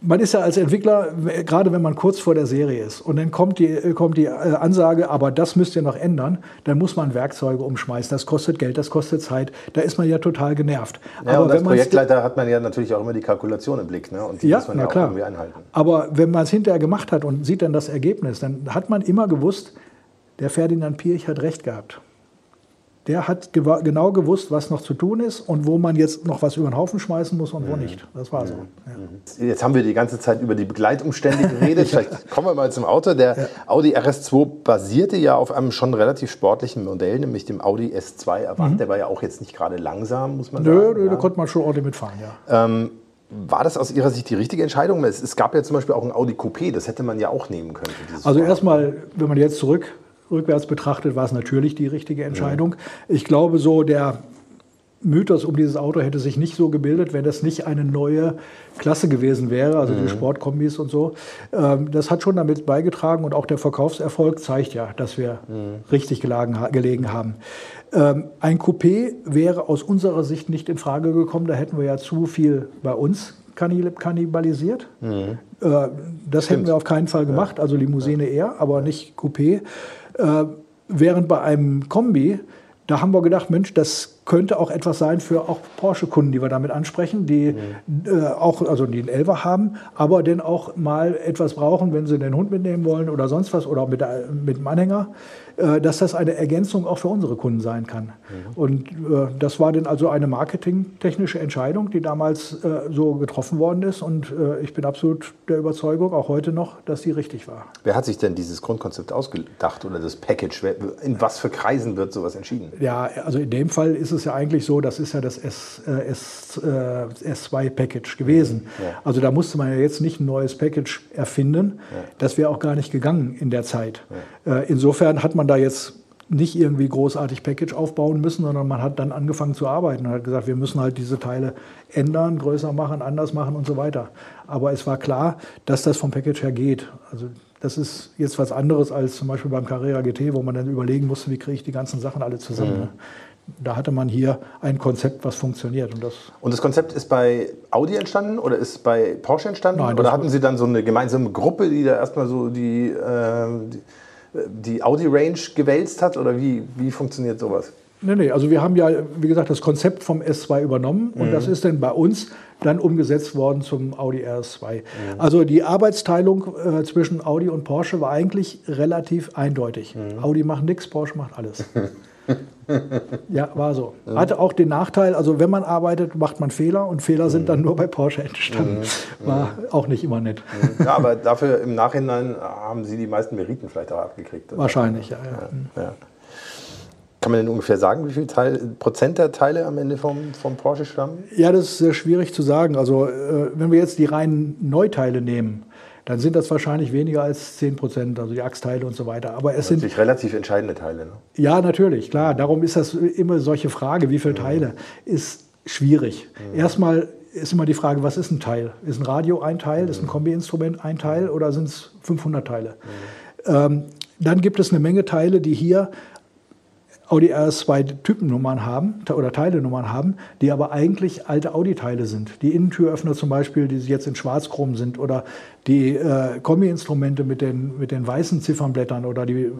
man ist ja als Entwickler, gerade wenn man kurz vor der Serie ist und dann kommt die, äh, kommt die äh, Ansage, aber das müsst ihr noch ändern, dann muss man Werkzeuge umschmeißen. Das kostet Geld, das kostet Zeit. Da ist man ja total genervt. Ja, und als Projektleiter hat man ja natürlich auch immer die Kalkulation im Blick. Ne? Und die ja, muss man ja auch klar. irgendwie einhalten. Aber wenn man es hinterher gemacht hat und sieht dann das Ergebnis, dann hat man immer gewusst, der Ferdinand Pirch hat recht gehabt. Der hat gewa- genau gewusst, was noch zu tun ist und wo man jetzt noch was über den Haufen schmeißen muss und wo nicht. Das war so. Ja. Jetzt haben wir die ganze Zeit über die Begleitumstände geredet. Vielleicht kommen wir mal zum Auto. Der Audi RS2 basierte ja auf einem schon relativ sportlichen Modell, nämlich dem Audi S2 Avant. Der war ja auch jetzt nicht gerade langsam, muss man Mhm. Nö, sagen. nö, ja. da konnte man schon ordentlich mitfahren, ja. ähm, war das aus Ihrer Sicht die richtige Entscheidung? Es, es gab ja zum Beispiel auch ein Audi Coupé, das hätte man ja auch nehmen können. Also erstmal, wenn man jetzt zurück, rückwärts betrachtet, war es natürlich die richtige Entscheidung. Ich glaube, so der Mythos um dieses Auto hätte sich nicht so gebildet, wenn das nicht eine neue Klasse gewesen wäre, also die Sportkombis und so. Ähm, das hat schon damit beigetragen und auch der Verkaufserfolg zeigt ja, dass wir richtig gelagen, gelegen haben. Ähm, ein Coupé wäre aus unserer Sicht nicht in Frage gekommen, da hätten wir ja zu viel bei uns kannibalisiert. Mhm. Äh, das Stimmt. hätten wir auf keinen Fall gemacht, also Limousine eher, aber nicht Coupé. Äh, während bei einem Kombi, da haben wir gedacht, Mensch, das könnte auch etwas sein für auch Porsche-Kunden, die wir damit ansprechen, die mhm. äh, auch, also die einen Elver haben, aber den auch mal etwas brauchen, wenn sie den Hund mitnehmen wollen oder sonst was oder mit, mit dem Anhänger. Äh, dass das eine Ergänzung auch für unsere Kunden sein kann. Mhm. Und äh, das war dann also eine marketingtechnische Entscheidung, die damals äh, so getroffen worden ist. Und ich bin absolut der Überzeugung, auch heute noch, dass sie richtig war. Wer hat sich denn dieses Grundkonzept ausgedacht oder das Package? In was für Kreisen wird sowas entschieden? Ja, also in dem Fall ist es ja eigentlich so, das ist ja das S, S, S2-Package gewesen. Ja. Also da musste man ja jetzt nicht ein neues Package erfinden. Ja. Das wäre auch gar nicht gegangen in der Zeit. Ja. Insofern hat man man da jetzt nicht irgendwie großartig Package aufbauen müssen, sondern man hat dann angefangen zu arbeiten und hat gesagt, wir müssen halt diese Teile ändern, größer machen, anders machen und so weiter. Aber es war klar, dass das vom Package her geht. Also das ist jetzt was anderes als zum Beispiel beim Carrera GT, wo man dann überlegen musste, wie kriege ich die ganzen Sachen alle zusammen. Mhm. Da hatte man hier ein Konzept, was funktioniert. Und das, und das Konzept ist bei Audi entstanden oder ist bei Porsche entstanden? Nein, oder hatten Sie dann so eine gemeinsame Gruppe, die da erstmal so die, äh, die die Audi-Range gewälzt hat? Oder wie, wie funktioniert sowas? Nee, nee, also wir haben ja, wie gesagt, das Konzept vom S2 übernommen und mhm. das ist dann bei uns dann umgesetzt worden zum Audi RS2. Mhm. Also die Arbeitsteilung äh, zwischen Audi und Porsche war eigentlich relativ eindeutig. Mhm. Audi macht nichts, Porsche macht alles. ja, war so. Hatte auch den Nachteil, also wenn man arbeitet, macht man Fehler und Fehler sind dann nur bei Porsche entstanden. Mhm. War auch nicht immer nett. Mhm. Ja, aber dafür im Nachhinein haben Sie die meisten Meriten vielleicht auch abgekriegt. Oder? Wahrscheinlich, ja, ja. ja. Kann man denn ungefähr sagen, wie viel Teil, Prozent der Teile am Ende vom, vom Porsche stammen? Ja, das ist sehr schwierig zu sagen. Also äh, wenn wir jetzt die reinen Neuteile nehmen, dann sind das wahrscheinlich weniger als 10 Prozent, also die Achsteile und so weiter. Aber es sind natürlich relativ entscheidende Teile. Ne? Ja, natürlich, klar. Darum ist das immer solche Frage, wie viele mhm. Teile, ist schwierig. Mhm. Erstmal ist immer die Frage, was ist ein Teil? Ist ein Radio ein Teil? Mhm. Ist ein Kombi-Instrument ein Teil? Oder sind es 500 Teile? Mhm. Ähm, dann gibt es eine Menge Teile, die hier Audi RS2 Typennummern haben oder Teilenummern haben, die aber eigentlich alte Audi-Teile sind. Die Innentüröffner zum Beispiel, die jetzt in Schwarzchrom sind oder die äh, Kombi-Instrumente mit den, mit den weißen Ziffernblättern oder die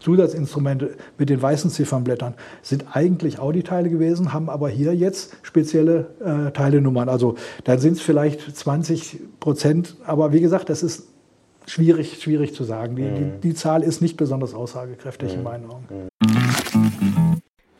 Zusatzinstrumente mit den weißen Ziffernblättern sind eigentlich Audi-Teile gewesen, haben aber hier jetzt spezielle äh, Teilenummern. Also dann sind es vielleicht 20 Prozent, aber wie gesagt, das ist schwierig, schwierig zu sagen. Die, mhm. die, die, Zahl ist nicht besonders aussagekräftig mhm. in meinen Augen.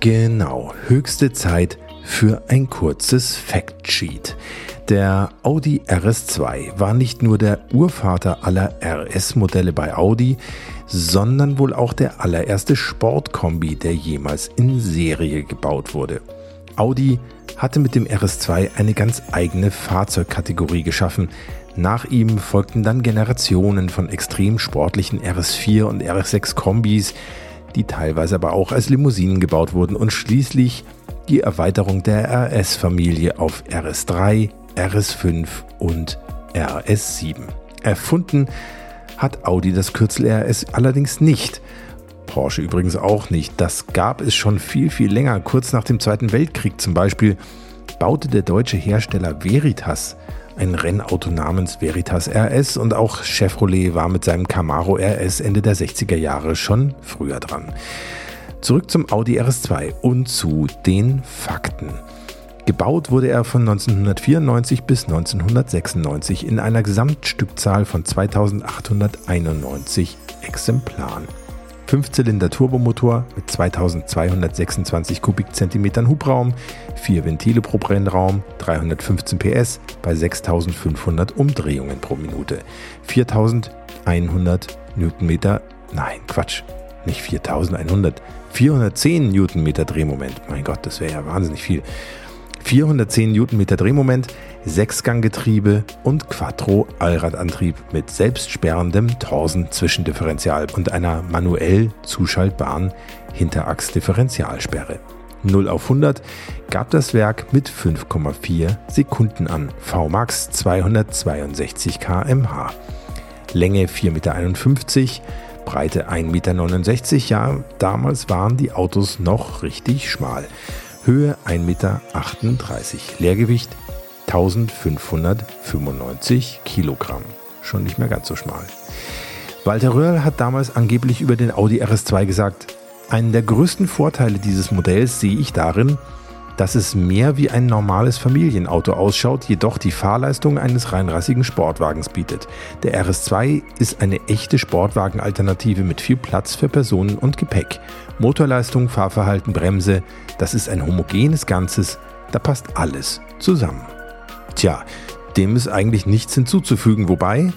Genau, höchste Zeit für ein kurzes Factsheet. Der Audi RS2 war nicht nur der Urvater aller RS-Modelle bei Audi, sondern wohl auch der allererste Sportkombi, der jemals in Serie gebaut wurde. Audi hatte mit dem RS2 eine ganz eigene Fahrzeugkategorie geschaffen. Nach ihm folgten dann Generationen von extrem sportlichen RS4 und RS6 Kombis, die teilweise aber auch als Limousinen gebaut wurden und schließlich die Erweiterung der RS-Familie auf RS3, RS5 und RS7. Erfunden hat Audi das Kürzel RS allerdings nicht. Porsche übrigens auch nicht. Das gab es schon viel, viel länger. Kurz nach dem Zweiten Weltkrieg zum Beispiel baute der deutsche Hersteller Veritas ein Rennauto namens Veritas RS und auch Chevrolet war mit seinem Camaro RS Ende der 60er Jahre schon früher dran. Zurück zum Audi RS2 und zu den Fakten. Gebaut wurde er von 1994 bis 1996 in einer Gesamtstückzahl von 2891 Exemplaren. Fünfzylinder-Turbomotor mit 2226 Kubikzentimetern Hubraum, vier Ventile pro Brennraum, 315 PS bei 6500 Umdrehungen pro Minute, 4100 Newtonmeter, nein, Quatsch, nicht 4100, 410 Newtonmeter Drehmoment. Mein Gott, das wäre ja wahnsinnig viel. 410 Newtonmeter Drehmoment, Sechsganggetriebe und Quattro-Allradantrieb mit selbstsperrendem Torsen-Zwischendifferential und einer manuell zuschaltbaren Hinterachsdifferentialsperre. 0 auf 100 gab das Werk mit 5,4 Sekunden an, VMAX 262 km/h. Länge 4,51 Meter, Breite 1,69 Meter, ja, damals waren die Autos noch richtig schmal. Höhe 1,38 Meter, Leergewicht 1595 Kilogramm. Schon nicht mehr ganz so schmal. Walter Röhrl hat damals angeblich über den Audi RS2 gesagt, einen der größten Vorteile dieses Modells sehe ich darin, dass es mehr wie ein normales Familienauto ausschaut, jedoch die Fahrleistung eines reinrassigen Sportwagens bietet. Der RS2 ist eine echte Sportwagenalternative mit viel Platz für Personen und Gepäck. Motorleistung, Fahrverhalten, Bremse, das ist ein homogenes Ganzes, da passt alles zusammen. Tja, dem ist eigentlich nichts hinzuzufügen, wobei,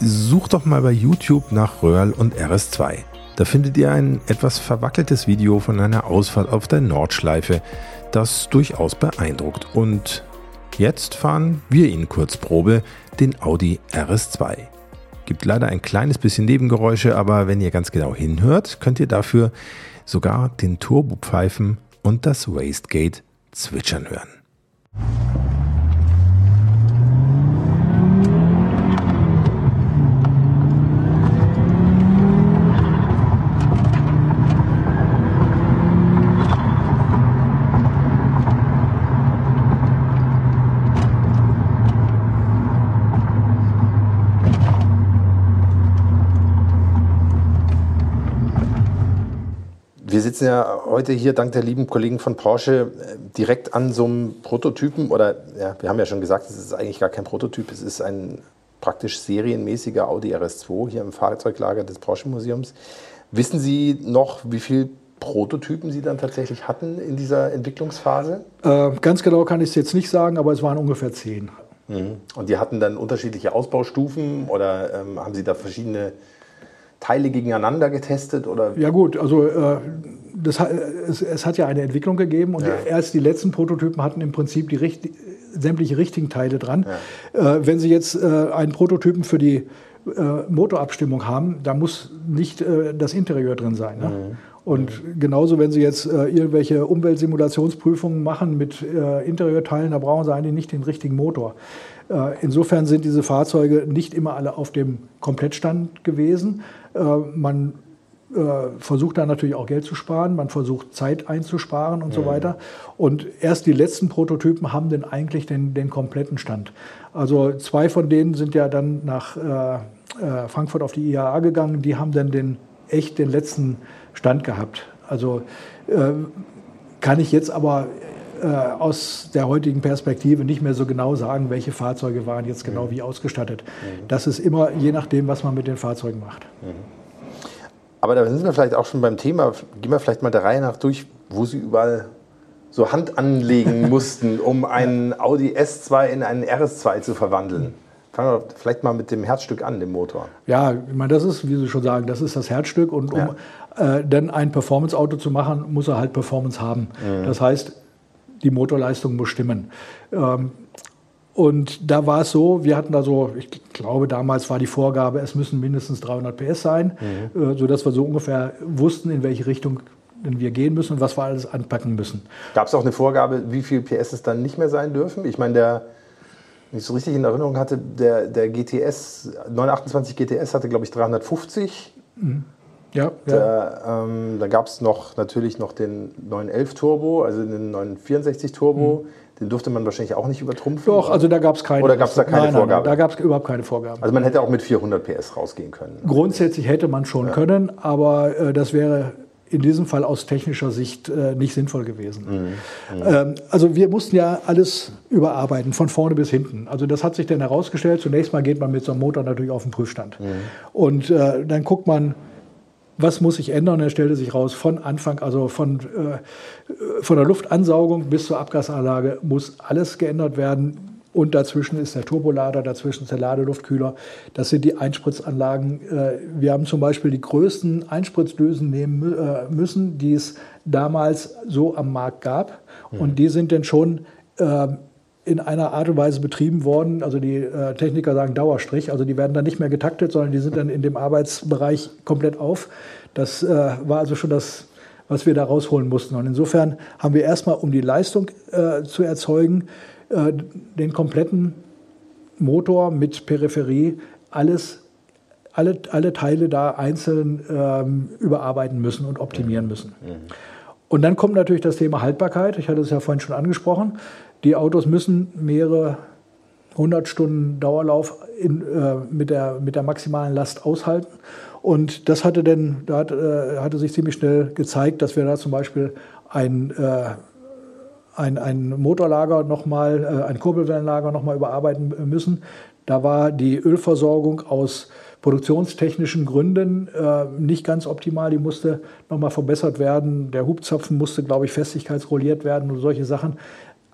such doch mal bei YouTube nach Röhrl und RS2. Da findet ihr ein etwas verwackeltes Video von einer Ausfahrt auf der Nordschleife, das durchaus beeindruckt. Und jetzt fahren wir ihn kurz Probe, den Audi RS2. Gibt leider ein kleines bisschen Nebengeräusche, aber wenn ihr ganz genau hinhört, könnt ihr dafür sogar den Turbo pfeifen und das Wastegate zwitschern hören. Wir sitzen ja heute hier dank der lieben Kollegen von Porsche äh, direkt an so einem Prototypen oder ja, wir haben ja schon gesagt, es ist eigentlich gar kein Prototyp, es ist ein praktisch serienmäßiger Audi RS2 hier im Fahrzeuglager des Porsche Museums. Wissen Sie noch, wie viele Prototypen Sie dann tatsächlich hatten in dieser Entwicklungsphase? Äh, ganz genau kann ich es jetzt nicht sagen, aber es waren ungefähr zehn. Mhm. Und die hatten dann unterschiedliche Ausbaustufen oder ähm, haben Sie da verschiedene Teile gegeneinander getestet? Oder? Ja gut, also äh, das, es, es, hat ja eine Entwicklung gegeben und ja. erst die letzten Prototypen hatten im Prinzip die richtig, sämtliche richtigen Teile dran. Ja. Äh, wenn Sie jetzt äh, einen Prototypen für die äh, Motorabstimmung haben, da muss nicht äh, das Interieur drin sein. Ne? Mhm. Und genauso, wenn Sie jetzt äh, irgendwelche Umweltsimulationsprüfungen machen mit äh, Interieurteilen, da brauchen Sie eigentlich nicht den richtigen Motor. Äh, insofern sind diese Fahrzeuge nicht immer alle auf dem Komplettstand gewesen. Äh, man äh, versucht da natürlich auch Geld zu sparen, man versucht Zeit einzusparen und mhm. so weiter. Und erst die letzten Prototypen haben denn eigentlich den, den kompletten Stand. Also zwei von denen sind ja dann nach äh, Frankfurt auf die IAA gegangen, die haben dann den, echt den letzten Stand gehabt. Also äh, kann ich jetzt aber äh, aus der heutigen Perspektive nicht mehr so genau sagen, welche Fahrzeuge waren jetzt genau mhm. wie ausgestattet. Mhm. Das ist immer je nachdem, was man mit den Fahrzeugen macht. Mhm. Aber da sind wir vielleicht auch schon beim Thema. Gehen wir vielleicht mal der Reihe nach durch, wo Sie überall so Hand anlegen mussten, um einen Audi S2 in einen RS2 zu verwandeln. Fangen wir vielleicht mal mit dem Herzstück an, dem Motor. Ja, ich meine, das ist, wie Sie schon sagen, das ist das Herzstück. Und um ja. äh, dann ein Performance-Auto zu machen, muss er halt Performance haben. Mhm. Das heißt, die Motorleistung muss stimmen. Ähm, und da war es so, wir hatten da so, ich glaube damals war die Vorgabe, es müssen mindestens 300 PS sein, mhm. äh, sodass wir so ungefähr wussten, in welche Richtung wir gehen müssen und was wir alles anpacken müssen. Gab es auch eine Vorgabe, wie viel PS es dann nicht mehr sein dürfen? Ich meine, der wenn ich es richtig in Erinnerung hatte, der, der GTS, 928 GTS hatte, glaube ich, 350. Mhm. Ja, ja. Ähm, da gab es noch natürlich noch den 911 Turbo, also den 964 Turbo. Mhm. Den durfte man wahrscheinlich auch nicht übertrumpfen. Doch, also da gab es keine. Oder gab es da keine nein, Vorgabe? Nein, da gab es überhaupt keine Vorgaben. Also man hätte auch mit 400 PS rausgehen können. Grundsätzlich hätte man schon ja. können, aber äh, das wäre in diesem Fall aus technischer Sicht äh, nicht sinnvoll gewesen. Mhm. Ähm, also wir mussten ja alles überarbeiten, von vorne bis hinten. Also das hat sich dann herausgestellt. Zunächst mal geht man mit so einem Motor natürlich auf den Prüfstand. Mhm. Und äh, dann guckt man, was muss sich ändern? Und dann stellte sich raus, von Anfang, also von, äh, von der Luftansaugung bis zur Abgasanlage muss alles geändert werden und dazwischen ist der Turbolader, dazwischen ist der Ladeluftkühler. Das sind die Einspritzanlagen. Äh, wir haben zum Beispiel die größten Einspritzdösen nehmen äh, müssen, die es damals so am Markt gab. Mhm. Und die sind dann schon äh, in einer Art und Weise betrieben worden. Also die Techniker sagen Dauerstrich. Also die werden dann nicht mehr getaktet, sondern die sind dann in dem Arbeitsbereich komplett auf. Das war also schon das was wir da rausholen mussten. Und insofern haben wir erstmal, um die Leistung äh, zu erzeugen, äh, den kompletten Motor mit Peripherie, alles, alle, alle Teile da einzeln ähm, überarbeiten müssen und optimieren müssen. Mhm. Und dann kommt natürlich das Thema Haltbarkeit. Ich hatte es ja vorhin schon angesprochen. Die Autos müssen mehrere 100 Stunden Dauerlauf in, äh, mit, der, mit der maximalen Last aushalten. Und das hatte denn, da hat, äh, hatte sich ziemlich schnell gezeigt, dass wir da zum Beispiel ein äh, ein, ein Motorlager nochmal, äh, ein Kurbelwellenlager nochmal überarbeiten müssen. Da war die Ölversorgung aus produktionstechnischen Gründen äh, nicht ganz optimal. Die musste nochmal verbessert werden. Der Hubzapfen musste, glaube ich, festigkeitsrolliert werden und solche Sachen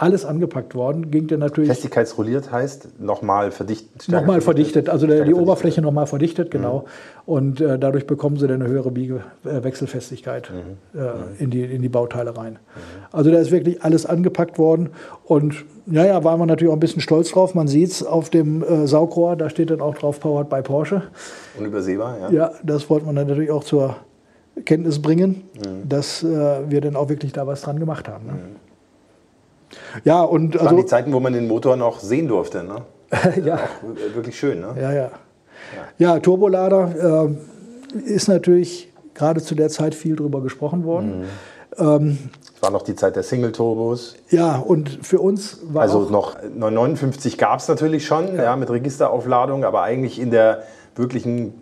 alles angepackt worden. Ging dann natürlich. Festigkeitsrolliert heißt nochmal verdichtet. Nochmal verdichtet, also der, die Oberfläche nochmal verdichtet, genau. Mhm. Und äh, dadurch bekommen sie dann eine höhere Biegewechselfestigkeit äh, mhm. äh, in, die, in die Bauteile rein. Mhm. Also da ist wirklich alles angepackt worden. Und ja, ja, waren wir natürlich auch ein bisschen stolz drauf. Man sieht es auf dem äh, Saugrohr, da steht dann auch drauf Powered by Porsche. Unübersehbar, ja. Ja, das wollte man dann natürlich auch zur Kenntnis bringen, mhm. dass äh, wir dann auch wirklich da was dran gemacht haben. Ne? Ja, und das waren also, die Zeiten, wo man den Motor noch sehen durfte, ne? ja. Auch wirklich schön, ne? Ja, ja. Ja, ja Turbolader äh, ist natürlich gerade zu der Zeit viel drüber gesprochen worden. Mhm. Ähm, es war noch die Zeit der Single-Turbos. Ja, und für uns war Also noch 959 gab es natürlich schon, ja. ja. mit Registeraufladung, aber eigentlich in der wirklichen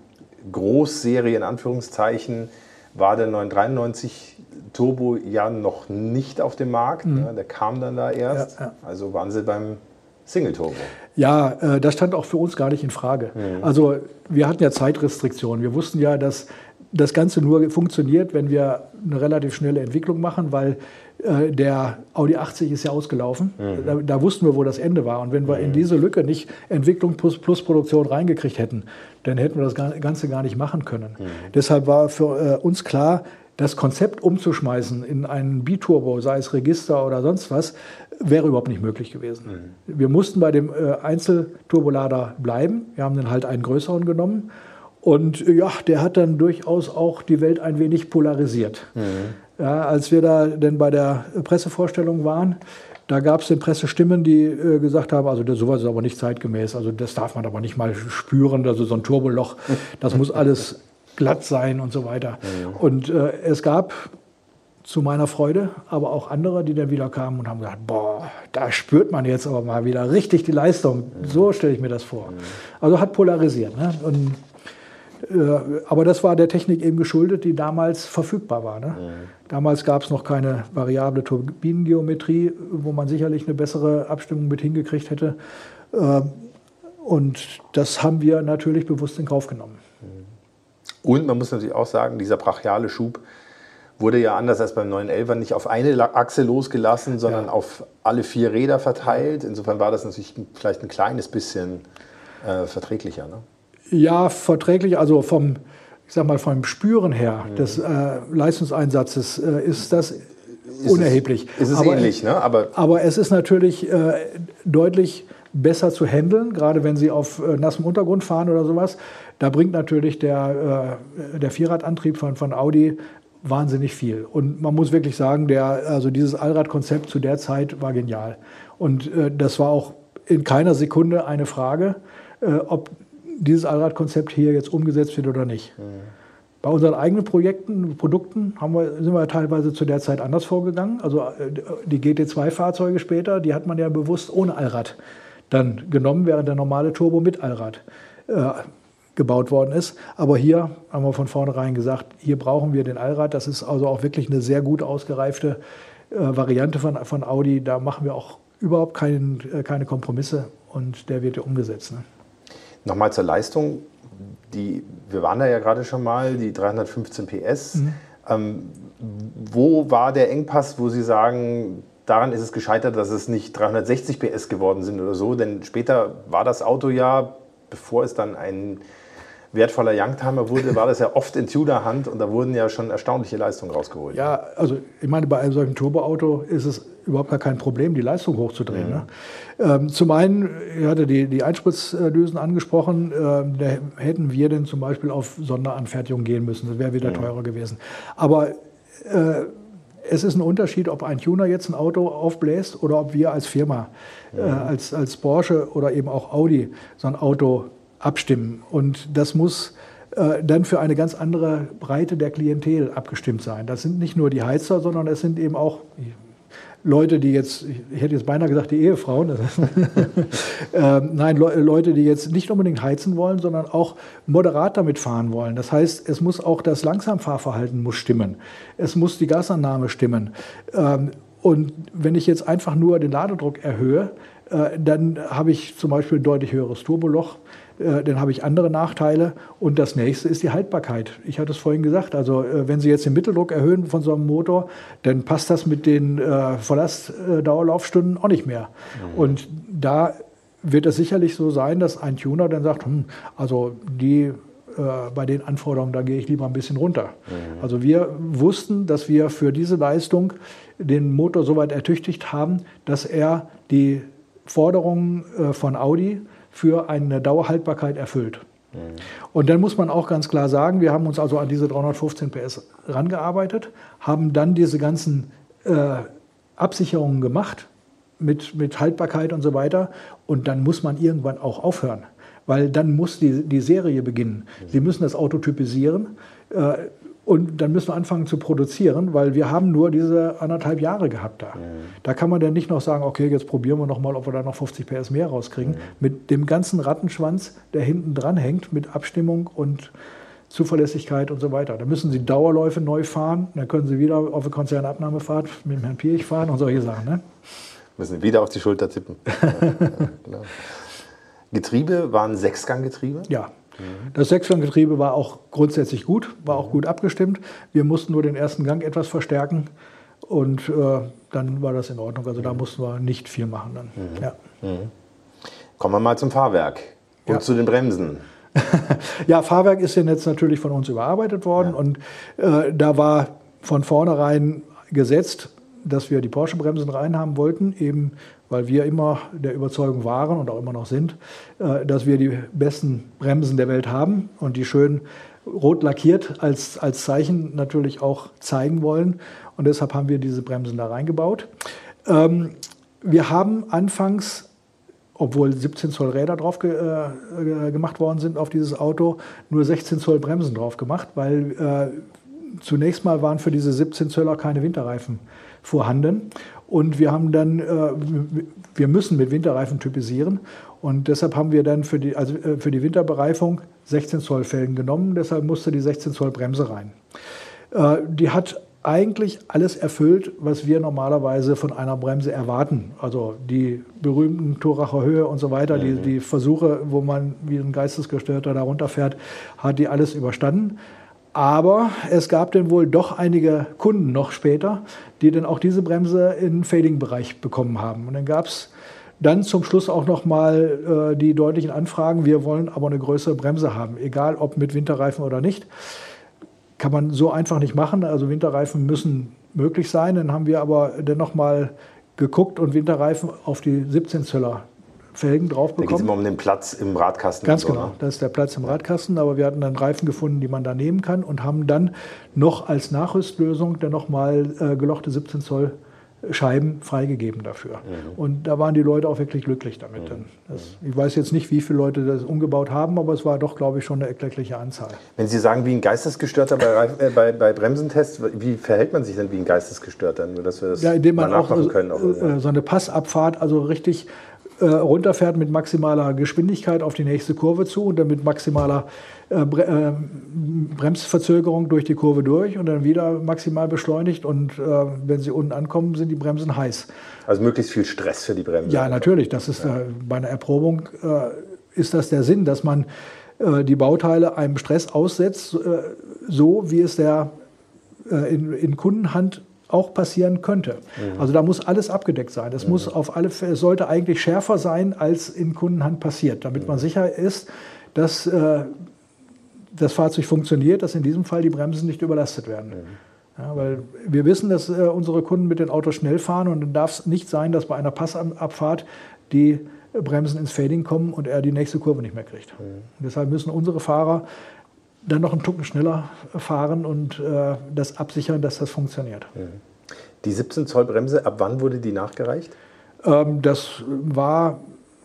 Großserie, in Anführungszeichen, war der 993 Turbo ja noch nicht auf dem Markt. Mhm. Ne? Der kam dann da erst. Ja, ja. Also waren sie beim Single Turbo. Ja, äh, das stand auch für uns gar nicht in Frage. Mhm. Also wir hatten ja Zeitrestriktionen. Wir wussten ja, dass das Ganze nur funktioniert, wenn wir eine relativ schnelle Entwicklung machen, weil äh, der Audi 80 ist ja ausgelaufen. Mhm. Da, da, wussten wir, wo das Ende war. Und wenn wir mhm. in diese Lücke nicht Entwicklung plus, plus, Produktion reingekriegt hätten, dann hätten wir das Ganze gar nicht machen können. Mhm. Deshalb war für äh, uns klar, das Konzept umzuschmeißen in einen Biturbo, sei es Register oder sonst was, wäre überhaupt nicht möglich gewesen. Mhm. Wir mussten bei dem äh, Einzelturbolader bleiben. Wir haben dann halt einen größeren genommen. Und äh, ja, der hat dann durchaus auch die Welt ein wenig polarisiert. Mhm. Ja, als wir da denn bei der Pressevorstellung waren, da gab es den Pressestimmen, die äh, gesagt haben, also das, sowas ist aber nicht zeitgemäß, also das darf man aber nicht mal spüren, also so ein Turboloch, das muss alles glatt sein und so weiter. Mhm. Und äh, es gab zu meiner Freude, aber auch andere, die dann wieder kamen und haben gesagt, boah, da spürt man jetzt aber mal wieder richtig die Leistung. Mhm. So stelle ich mir das vor. Also hat polarisiert. Ne? Und, äh, aber das war der Technik eben geschuldet, die damals verfügbar war. Ne? Damals gab es noch keine variable Turbinengeometrie, wo man sicherlich eine bessere Abstimmung mit hingekriegt hätte. Äh, und das haben wir natürlich bewusst in Kauf genommen. Und man muss natürlich auch sagen, dieser brachiale Schub wurde ja anders als beim 911er nicht auf eine Achse losgelassen, sondern ja. auf alle vier Räder verteilt. Insofern war das natürlich vielleicht ein kleines bisschen äh, verträglicher. Ne? Ja, verträglich. Also vom, ich sag mal, vom Spüren her mhm. des äh, Leistungseinsatzes äh, ist das ist unerheblich. Es, ist es aber, ähnlich, ne? Aber, aber es ist natürlich äh, deutlich besser zu handeln, gerade wenn Sie auf äh, nassem Untergrund fahren oder sowas. Da bringt natürlich der, äh, der Vierradantrieb von, von Audi wahnsinnig viel. Und man muss wirklich sagen, der, also dieses Allradkonzept zu der Zeit war genial. Und äh, das war auch in keiner Sekunde eine Frage, äh, ob dieses Allradkonzept hier jetzt umgesetzt wird oder nicht. Mhm. Bei unseren eigenen Projekten, Produkten haben wir, sind wir teilweise zu der Zeit anders vorgegangen. Also äh, die GT2-Fahrzeuge später, die hat man ja bewusst ohne Allrad dann genommen, während der normale Turbo mit Allrad. Äh, gebaut worden ist. Aber hier haben wir von vornherein gesagt, hier brauchen wir den Allrad. Das ist also auch wirklich eine sehr gut ausgereifte äh, Variante von, von Audi. Da machen wir auch überhaupt kein, äh, keine Kompromisse und der wird ja umgesetzt. Ne? Nochmal zur Leistung. Die, wir waren da ja gerade schon mal, die 315 PS. Mhm. Ähm, wo war der Engpass, wo Sie sagen, daran ist es gescheitert, dass es nicht 360 PS geworden sind oder so? Denn später war das Auto ja, bevor es dann ein wertvoller Youngtimer wurde, war das ja oft in Tudor-Hand und da wurden ja schon erstaunliche Leistungen rausgeholt. Ja, also ich meine, bei einem solchen Turboauto ist es überhaupt gar kein Problem, die Leistung hochzudrehen. Mhm. Ne? Ähm, zum einen, ich hatte die, die Einspritzdüsen angesprochen, ähm, da hätten wir denn zum Beispiel auf Sonderanfertigung gehen müssen. Das wäre wieder mhm. teurer gewesen. Aber äh, es ist ein Unterschied, ob ein Tuner jetzt ein Auto aufbläst oder ob wir als Firma, äh, als, als Porsche oder eben auch Audi so ein Auto abstimmen. Und das muss äh, dann für eine ganz andere Breite der Klientel abgestimmt sein. Das sind nicht nur die Heizer, sondern es sind eben auch Leute, die jetzt, ich hätte jetzt beinahe gesagt, die Ehefrauen, äh, nein, Le Leute, die jetzt nicht unbedingt heizen wollen, sondern auch moderat damit fahren wollen. Das heißt, es muss auch das Langsamfahrverhalten muss stimmen. Es muss die Gasannahme stimmen. Ähm, und wenn ich jetzt einfach nur den Ladedruck erhöhe, äh, dann habe ich zum Beispiel ein deutlich höheres Turboloch dann habe ich andere Nachteile. Und das nächste ist die Haltbarkeit. Ich hatte es vorhin gesagt, also äh, wenn Sie jetzt den Mitteldruck erhöhen von so einem Motor, dann passt das mit den äh, Volllastdauerlaufstunden auch nicht mehr. Mhm. Und da wird es sicherlich so sein, dass ein Tuner dann sagt, hm, also die äh, bei den Anforderungen, da gehe ich lieber ein bisschen runter. Mhm. Also wir wussten, dass wir für diese Leistung den Motor so weit ertüchtigt haben, dass er die Forderungen äh, von Audi für eine Dauerhaltbarkeit erfüllt. Mhm. Und dann muss man auch ganz klar sagen, wir haben uns also an diese 315 PS rangearbeitet, haben dann diese ganzen äh, Absicherungen gemacht mit, mit Haltbarkeit und so weiter. Und dann muss man irgendwann auch aufhören, weil dann muss die, die Serie beginnen. Sie müssen das Auto typisieren. Äh, und dann müssen wir anfangen zu produzieren, weil wir haben nur diese anderthalb Jahre gehabt da. Mhm. Da kann man dann nicht noch sagen, okay, jetzt probieren wir noch mal, ob wir da noch 50 PS mehr rauskriegen. Mhm. Mit dem ganzen Rattenschwanz, der hinten dran hängt, mit Abstimmung und Zuverlässigkeit und so weiter. Da müssen Sie Dauerläufe neu fahren, dann können Sie wieder auf eine Konzernabnahmefahrt mit dem Herrn Pirch fahren und solche Sachen. Ne? Müssen wieder auf die Schulter tippen. ja, genau. Getriebe waren Sechsganggetriebe? Ja. Das Sechsganggetriebe war auch grundsätzlich gut, war auch gut abgestimmt. Wir mussten nur den ersten Gang etwas verstärken und äh, dann war das in Ordnung. Also da mussten wir nicht viel machen dann. Mhm. Ja. Mhm. Kommen wir mal zum Fahrwerk und ja. zu den Bremsen. ja, Fahrwerk ist ja jetzt natürlich von uns überarbeitet worden ja. und äh, da war von vornherein gesetzt, dass wir die Porsche-Bremsen reinhaben wollten, eben weil wir immer der Überzeugung waren und auch immer noch sind, äh, dass wir die besten Bremsen der Welt haben und die schön rot lackiert als, als Zeichen natürlich auch zeigen wollen. Und deshalb haben wir diese Bremsen da reingebaut. Ähm, wir haben anfangs, obwohl 17 Zoll Räder drauf äh, gemacht worden sind auf dieses Auto, nur 16 Zoll Bremsen drauf gemacht, weil äh, zunächst mal waren für diese 17 Zöller keine Winterreifen vorhanden. Und wir haben dann, äh, wir müssen mit Winterreifen typisieren. Und deshalb haben wir dann für die, also äh, für die Winterbereifung 16 Zoll Felgen genommen. Deshalb musste die 16 Zoll Bremse rein. Äh, die hat eigentlich alles erfüllt, was wir normalerweise von einer Bremse erwarten. Also die berühmten Toracher Höhe und so weiter, die, die Versuche, wo man wie ein Geistesgestörter da runterfährt, hat die alles überstanden. Aber es gab dann wohl doch einige Kunden noch später, die dann auch diese Bremse im Fading-Bereich bekommen haben. Und dann gab es dann zum Schluss auch noch mal äh, die deutlichen Anfragen, wir wollen aber eine größere Bremse haben, egal ob mit Winterreifen oder nicht. Kann man so einfach nicht machen. Also Winterreifen müssen möglich sein. Dann haben wir aber dann noch mal geguckt und Winterreifen auf die 17 Zöller Felgen drauf bekommen. Da geht es immer um den Platz im Radkasten. Ganz so, genau, ne? das ist der Platz im Radkasten. Aber wir hatten dann Reifen gefunden, die man da nehmen kann und haben dann noch als Nachrüstlösung dann nochmal äh, gelochte 17 Zoll Scheiben freigegeben dafür. Mhm. Und da waren die Leute auch wirklich glücklich damit. Mhm. Das, ich weiß jetzt nicht, wie viele Leute das umgebaut haben, aber es war doch, glaube ich, schon eine erkleckliche Anzahl. Wenn Sie sagen, wie ein Geistesgestörter bei, äh, bei, bei Bremsentests, wie verhält man sich denn wie ein Geistesgestörter? Nur, dass wir das ja, indem man auch, können, auch äh, so eine Passabfahrt, also richtig äh, runterfährt mit maximaler Geschwindigkeit auf die nächste Kurve zu und dann mit maximaler äh, Bre äh, Bremsverzögerung durch die Kurve durch und dann wieder maximal beschleunigt und äh, wenn sie unten ankommen, sind die Bremsen heiß. Also möglichst viel Stress für die Bremse. Ja, natürlich. Das ist ja. bei einer Erprobung ist das der Sinn, dass man die Bauteile einem Stress aussetzt, so wie es der in, in Kundenhand auch passieren könnte. Mhm. Also da muss alles abgedeckt sein. Es mhm. muss auf alle Fälle, sollte eigentlich schärfer sein, als in Kundenhand passiert, damit mhm. man sicher ist, dass äh, das Fahrzeug funktioniert, dass in diesem Fall die Bremsen nicht überlastet werden. Ja, weil wir wissen, dass äh, unsere Kunden mit den Autos schnell fahren und dann darf es nicht sein, dass bei einer Passabfahrt die Bremsen ins Fading kommen und er die nächste Kurve nicht mehr kriegt. Deshalb müssen unsere Fahrer dann noch einen Tucken schneller fahren und äh, das absichern, dass das funktioniert. Die 17 Zoll Bremse, ab wann wurde die nachgereicht? Ähm, das war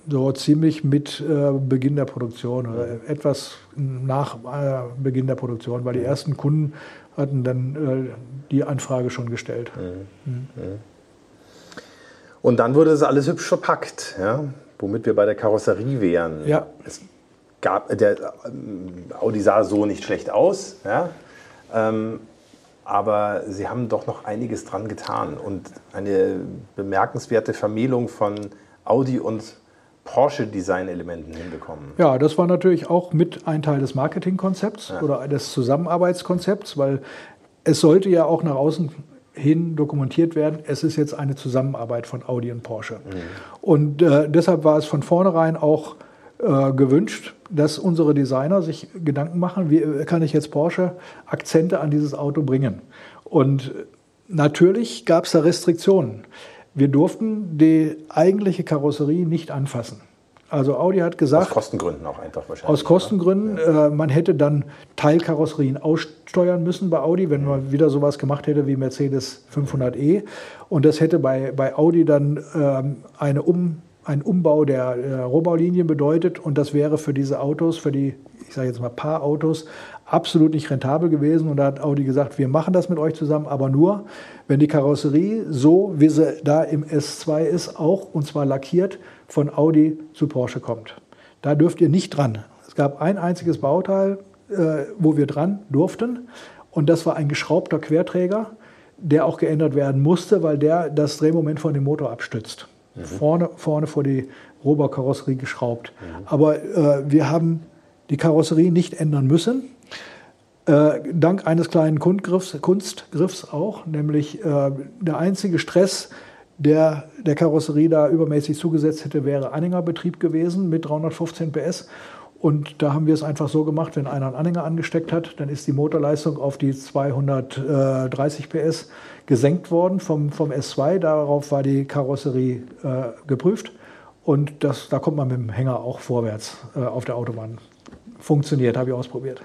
so ziemlich mit äh, Beginn der Produktion oder mhm. etwas nach äh, Beginn der Produktion, weil die ersten Kunden hatten dann äh, die Anfrage schon gestellt. Mhm. Mhm. Und dann wurde das alles hübsch verpackt, ja? womit wir bei der Karosserie wären. Ja. Es gab, der ähm, Audi sah so nicht schlecht aus, ja? Ähm, aber sie haben doch noch einiges dran getan und eine bemerkenswerte Vermählung von Audi und Porsche-Design-Elementen hinbekommen. Ja, das war natürlich auch mit ein Teil des Marketingkonzepts ja. oder des Zusammenarbeitskonzepts, weil es sollte ja auch nach außen hin dokumentiert werden, es ist jetzt eine Zusammenarbeit von Audi und Porsche. Mhm. Und äh, deshalb war es von vornherein auch äh, gewünscht, dass unsere Designer sich Gedanken machen, wie kann ich jetzt Porsche Akzente an dieses Auto bringen. Und natürlich gab es da Restriktionen. Wir durften die eigentliche Karosserie nicht anfassen. Also Audi hat gesagt. Aus Kostengründen auch einfach wahrscheinlich. Aus Kostengründen. Ja. Äh, man hätte dann Teilkarosserien aussteuern müssen bei Audi, wenn man wieder sowas gemacht hätte wie Mercedes 500e. Und das hätte bei, bei Audi dann ähm, eine um ein Umbau der, der Rohbaulinien bedeutet und das wäre für diese Autos, für die, ich sage jetzt mal paar Autos, absolut nicht rentabel gewesen. Und da hat Audi gesagt, wir machen das mit euch zusammen, aber nur, wenn die Karosserie so, wie sie da im S2 ist, auch und zwar lackiert von Audi zu Porsche kommt. Da dürft ihr nicht dran. Es gab ein einziges Bauteil, äh, wo wir dran durften und das war ein geschraubter Querträger, der auch geändert werden musste, weil der das Drehmoment von dem Motor abstützt mhm. vorne, vorne vor die Rohbaukarosserie geschraubt. Mhm. Aber äh, wir haben die Karosserie nicht ändern müssen. Äh, dank eines kleinen Kunstgriffs, Kunstgriffs auch, nämlich äh, der einzige Stress, der der Karosserie da übermäßig zugesetzt hätte, wäre Anhängerbetrieb gewesen mit 315 PS. Und da haben wir es einfach so gemacht, wenn einer einen Anhänger angesteckt hat, dann ist die Motorleistung auf die 230 PS gesenkt worden vom, vom S2. Darauf war die Karosserie äh, geprüft. Und das, da kommt man mit dem Hänger auch vorwärts äh, auf der Autobahn. Funktioniert, habe ich ausprobiert.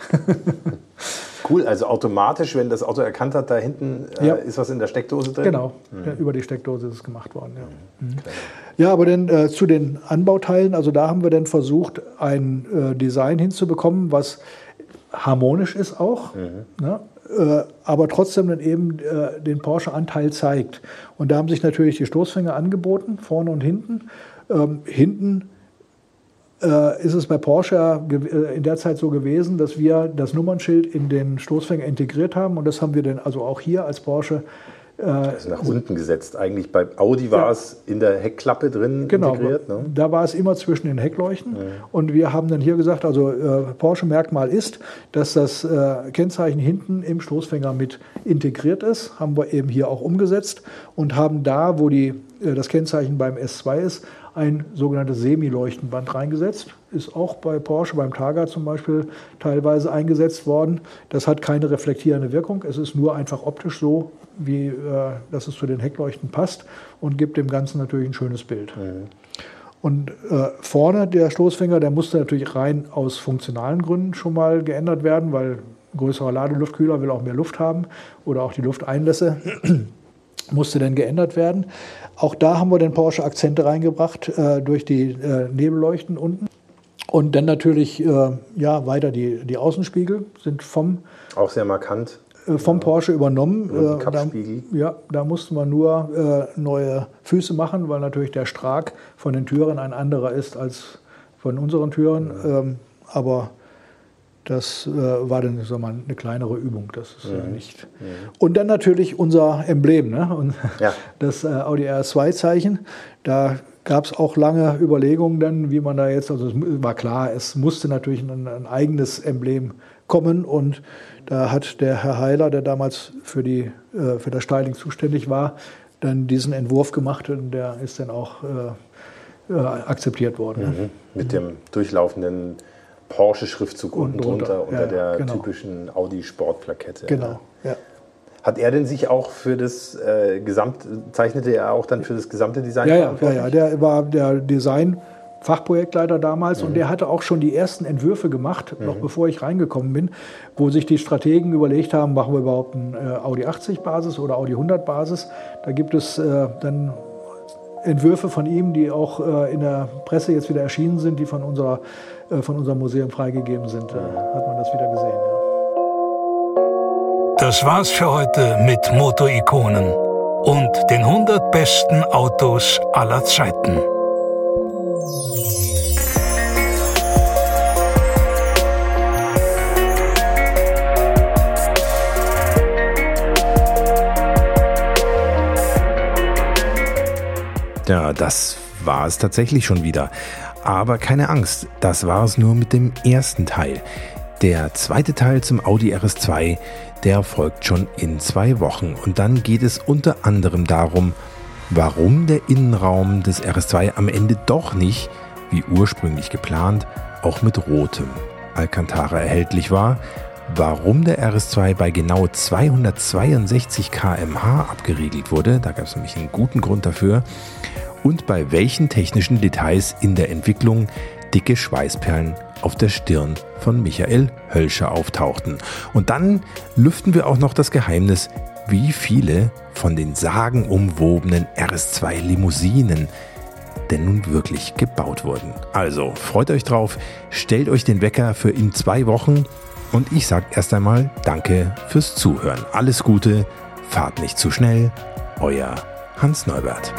cool, also automatisch, wenn das Auto erkannt hat, da hinten äh, ja. ist was in der Steckdose drin? Genau, mhm. über die Steckdose ist es gemacht worden. Ja, mhm. ja aber dann äh, zu den Anbauteilen, also da haben wir dann versucht, ein äh, Design hinzubekommen, was harmonisch ist auch. Mhm. Ne? Äh, aber trotzdem dann eben äh, den Porsche-Anteil zeigt. Und da haben sich natürlich die Stoßfänger angeboten, vorne und hinten. Ähm, hinten äh, ist es bei Porsche äh, in der Zeit so gewesen, dass wir das Nummernschild in den Stoßfänger integriert haben. Und das haben wir dann also auch hier als Porsche also nach unten gesetzt. Eigentlich bei Audi war ja. es in der Heckklappe drin genau, integriert. Ne? Da war es immer zwischen den Heckleuchten. Ja. Und wir haben dann hier gesagt, also äh, Porsche-Merkmal ist, dass das äh, Kennzeichen hinten im Stoßfänger mit integriert ist. Haben wir eben hier auch umgesetzt und haben da, wo die, äh, das Kennzeichen beim S2 ist, ein sogenanntes Semileuchtenband reingesetzt. Ist auch bei Porsche, beim Targa zum Beispiel, teilweise eingesetzt worden. Das hat keine reflektierende Wirkung. Es ist nur einfach optisch so, wie, äh, dass es zu den Heckleuchten passt und gibt dem Ganzen natürlich ein schönes Bild. Mhm. Und äh, vorne der Stoßfänger, der musste natürlich rein aus funktionalen Gründen schon mal geändert werden, weil größerer Ladeluftkühler will auch mehr Luft haben oder auch die Lufteinlässe musste dann geändert werden. Auch da haben wir den Porsche Akzente reingebracht äh, durch die äh, Nebelleuchten unten. Und dann natürlich äh, ja, weiter die, die Außenspiegel sind vom. Auch sehr markant. äh, vom Porsche übernommen. Und Äh, da, ja, da mussten wir nur äh, neue Füße machen, weil natürlich der Strag von den Türen ein anderer ist als von unseren Türen. Ähm, aber das äh, war dann sag mal, eine kleinere Übung. Das ist ja nicht. Und dann natürlich unser Emblem, ne? Und Ja. das äh, Audi RS2-Zeichen. Da gab es auch lange Überlegungen dann, wie man da jetzt, also es war klar, es musste natürlich ein, ein eigenes Emblem kommen und da hat der Herr Heiler, der damals für, die, äh, für das Styling zuständig war, dann diesen Entwurf gemacht und der ist dann auch äh, äh, akzeptiert worden. ne? Mit dem durchlaufenden Porsche-Schriftzug unten drunter, unter ja, der genau. typischen Audi-Sportplakette. Genau, ja. Hat er denn sich auch für das äh, Gesamt, zeichnete er auch dann für das gesamte Design Ja, ja, ja, ja, der war der Design-Fachprojektleiter damals und der hatte auch schon die ersten Entwürfe gemacht, noch bevor ich reingekommen bin, wo sich die Strategen überlegt haben, machen wir überhaupt ein äh, Audi 80 Basis oder Audi 100 Basis. Da gibt es äh, dann Entwürfe von ihm, die auch äh, in der Presse jetzt wieder erschienen sind, die von, unserer, von unserem Museum freigegeben sind. Da hat man das wieder gesehen. Ja. Das war's für heute mit Motorikonen und den 100 besten Autos aller Zeiten. Ja, das war es tatsächlich schon wieder. Aber keine Angst, das war es nur mit dem ersten Teil. Der zweite Teil zum Audi RS2, der folgt schon in zwei Wochen. Und dann geht es unter anderem darum, warum der Innenraum des RS2 am Ende doch nicht, wie ursprünglich geplant, auch mit rotem Alcantara erhältlich war, warum der RS2 bei genau 262 km/h abgeriegelt wurde, da gab es nämlich einen guten Grund dafür, und bei welchen technischen Details in der Entwicklung dicke Schweißperlen auf der Stirn von Michael Hölscher auftauchten. Und dann lüften wir auch noch das Geheimnis, wie viele von den sagenumwobenen RS2 Limousinen denn nun wirklich gebaut wurden. Also freut euch drauf, stellt euch den Wecker für in zwei Wochen und ich sage erst einmal Danke fürs Zuhören. Alles Gute, fahrt nicht zu schnell, euer Hans Neubert.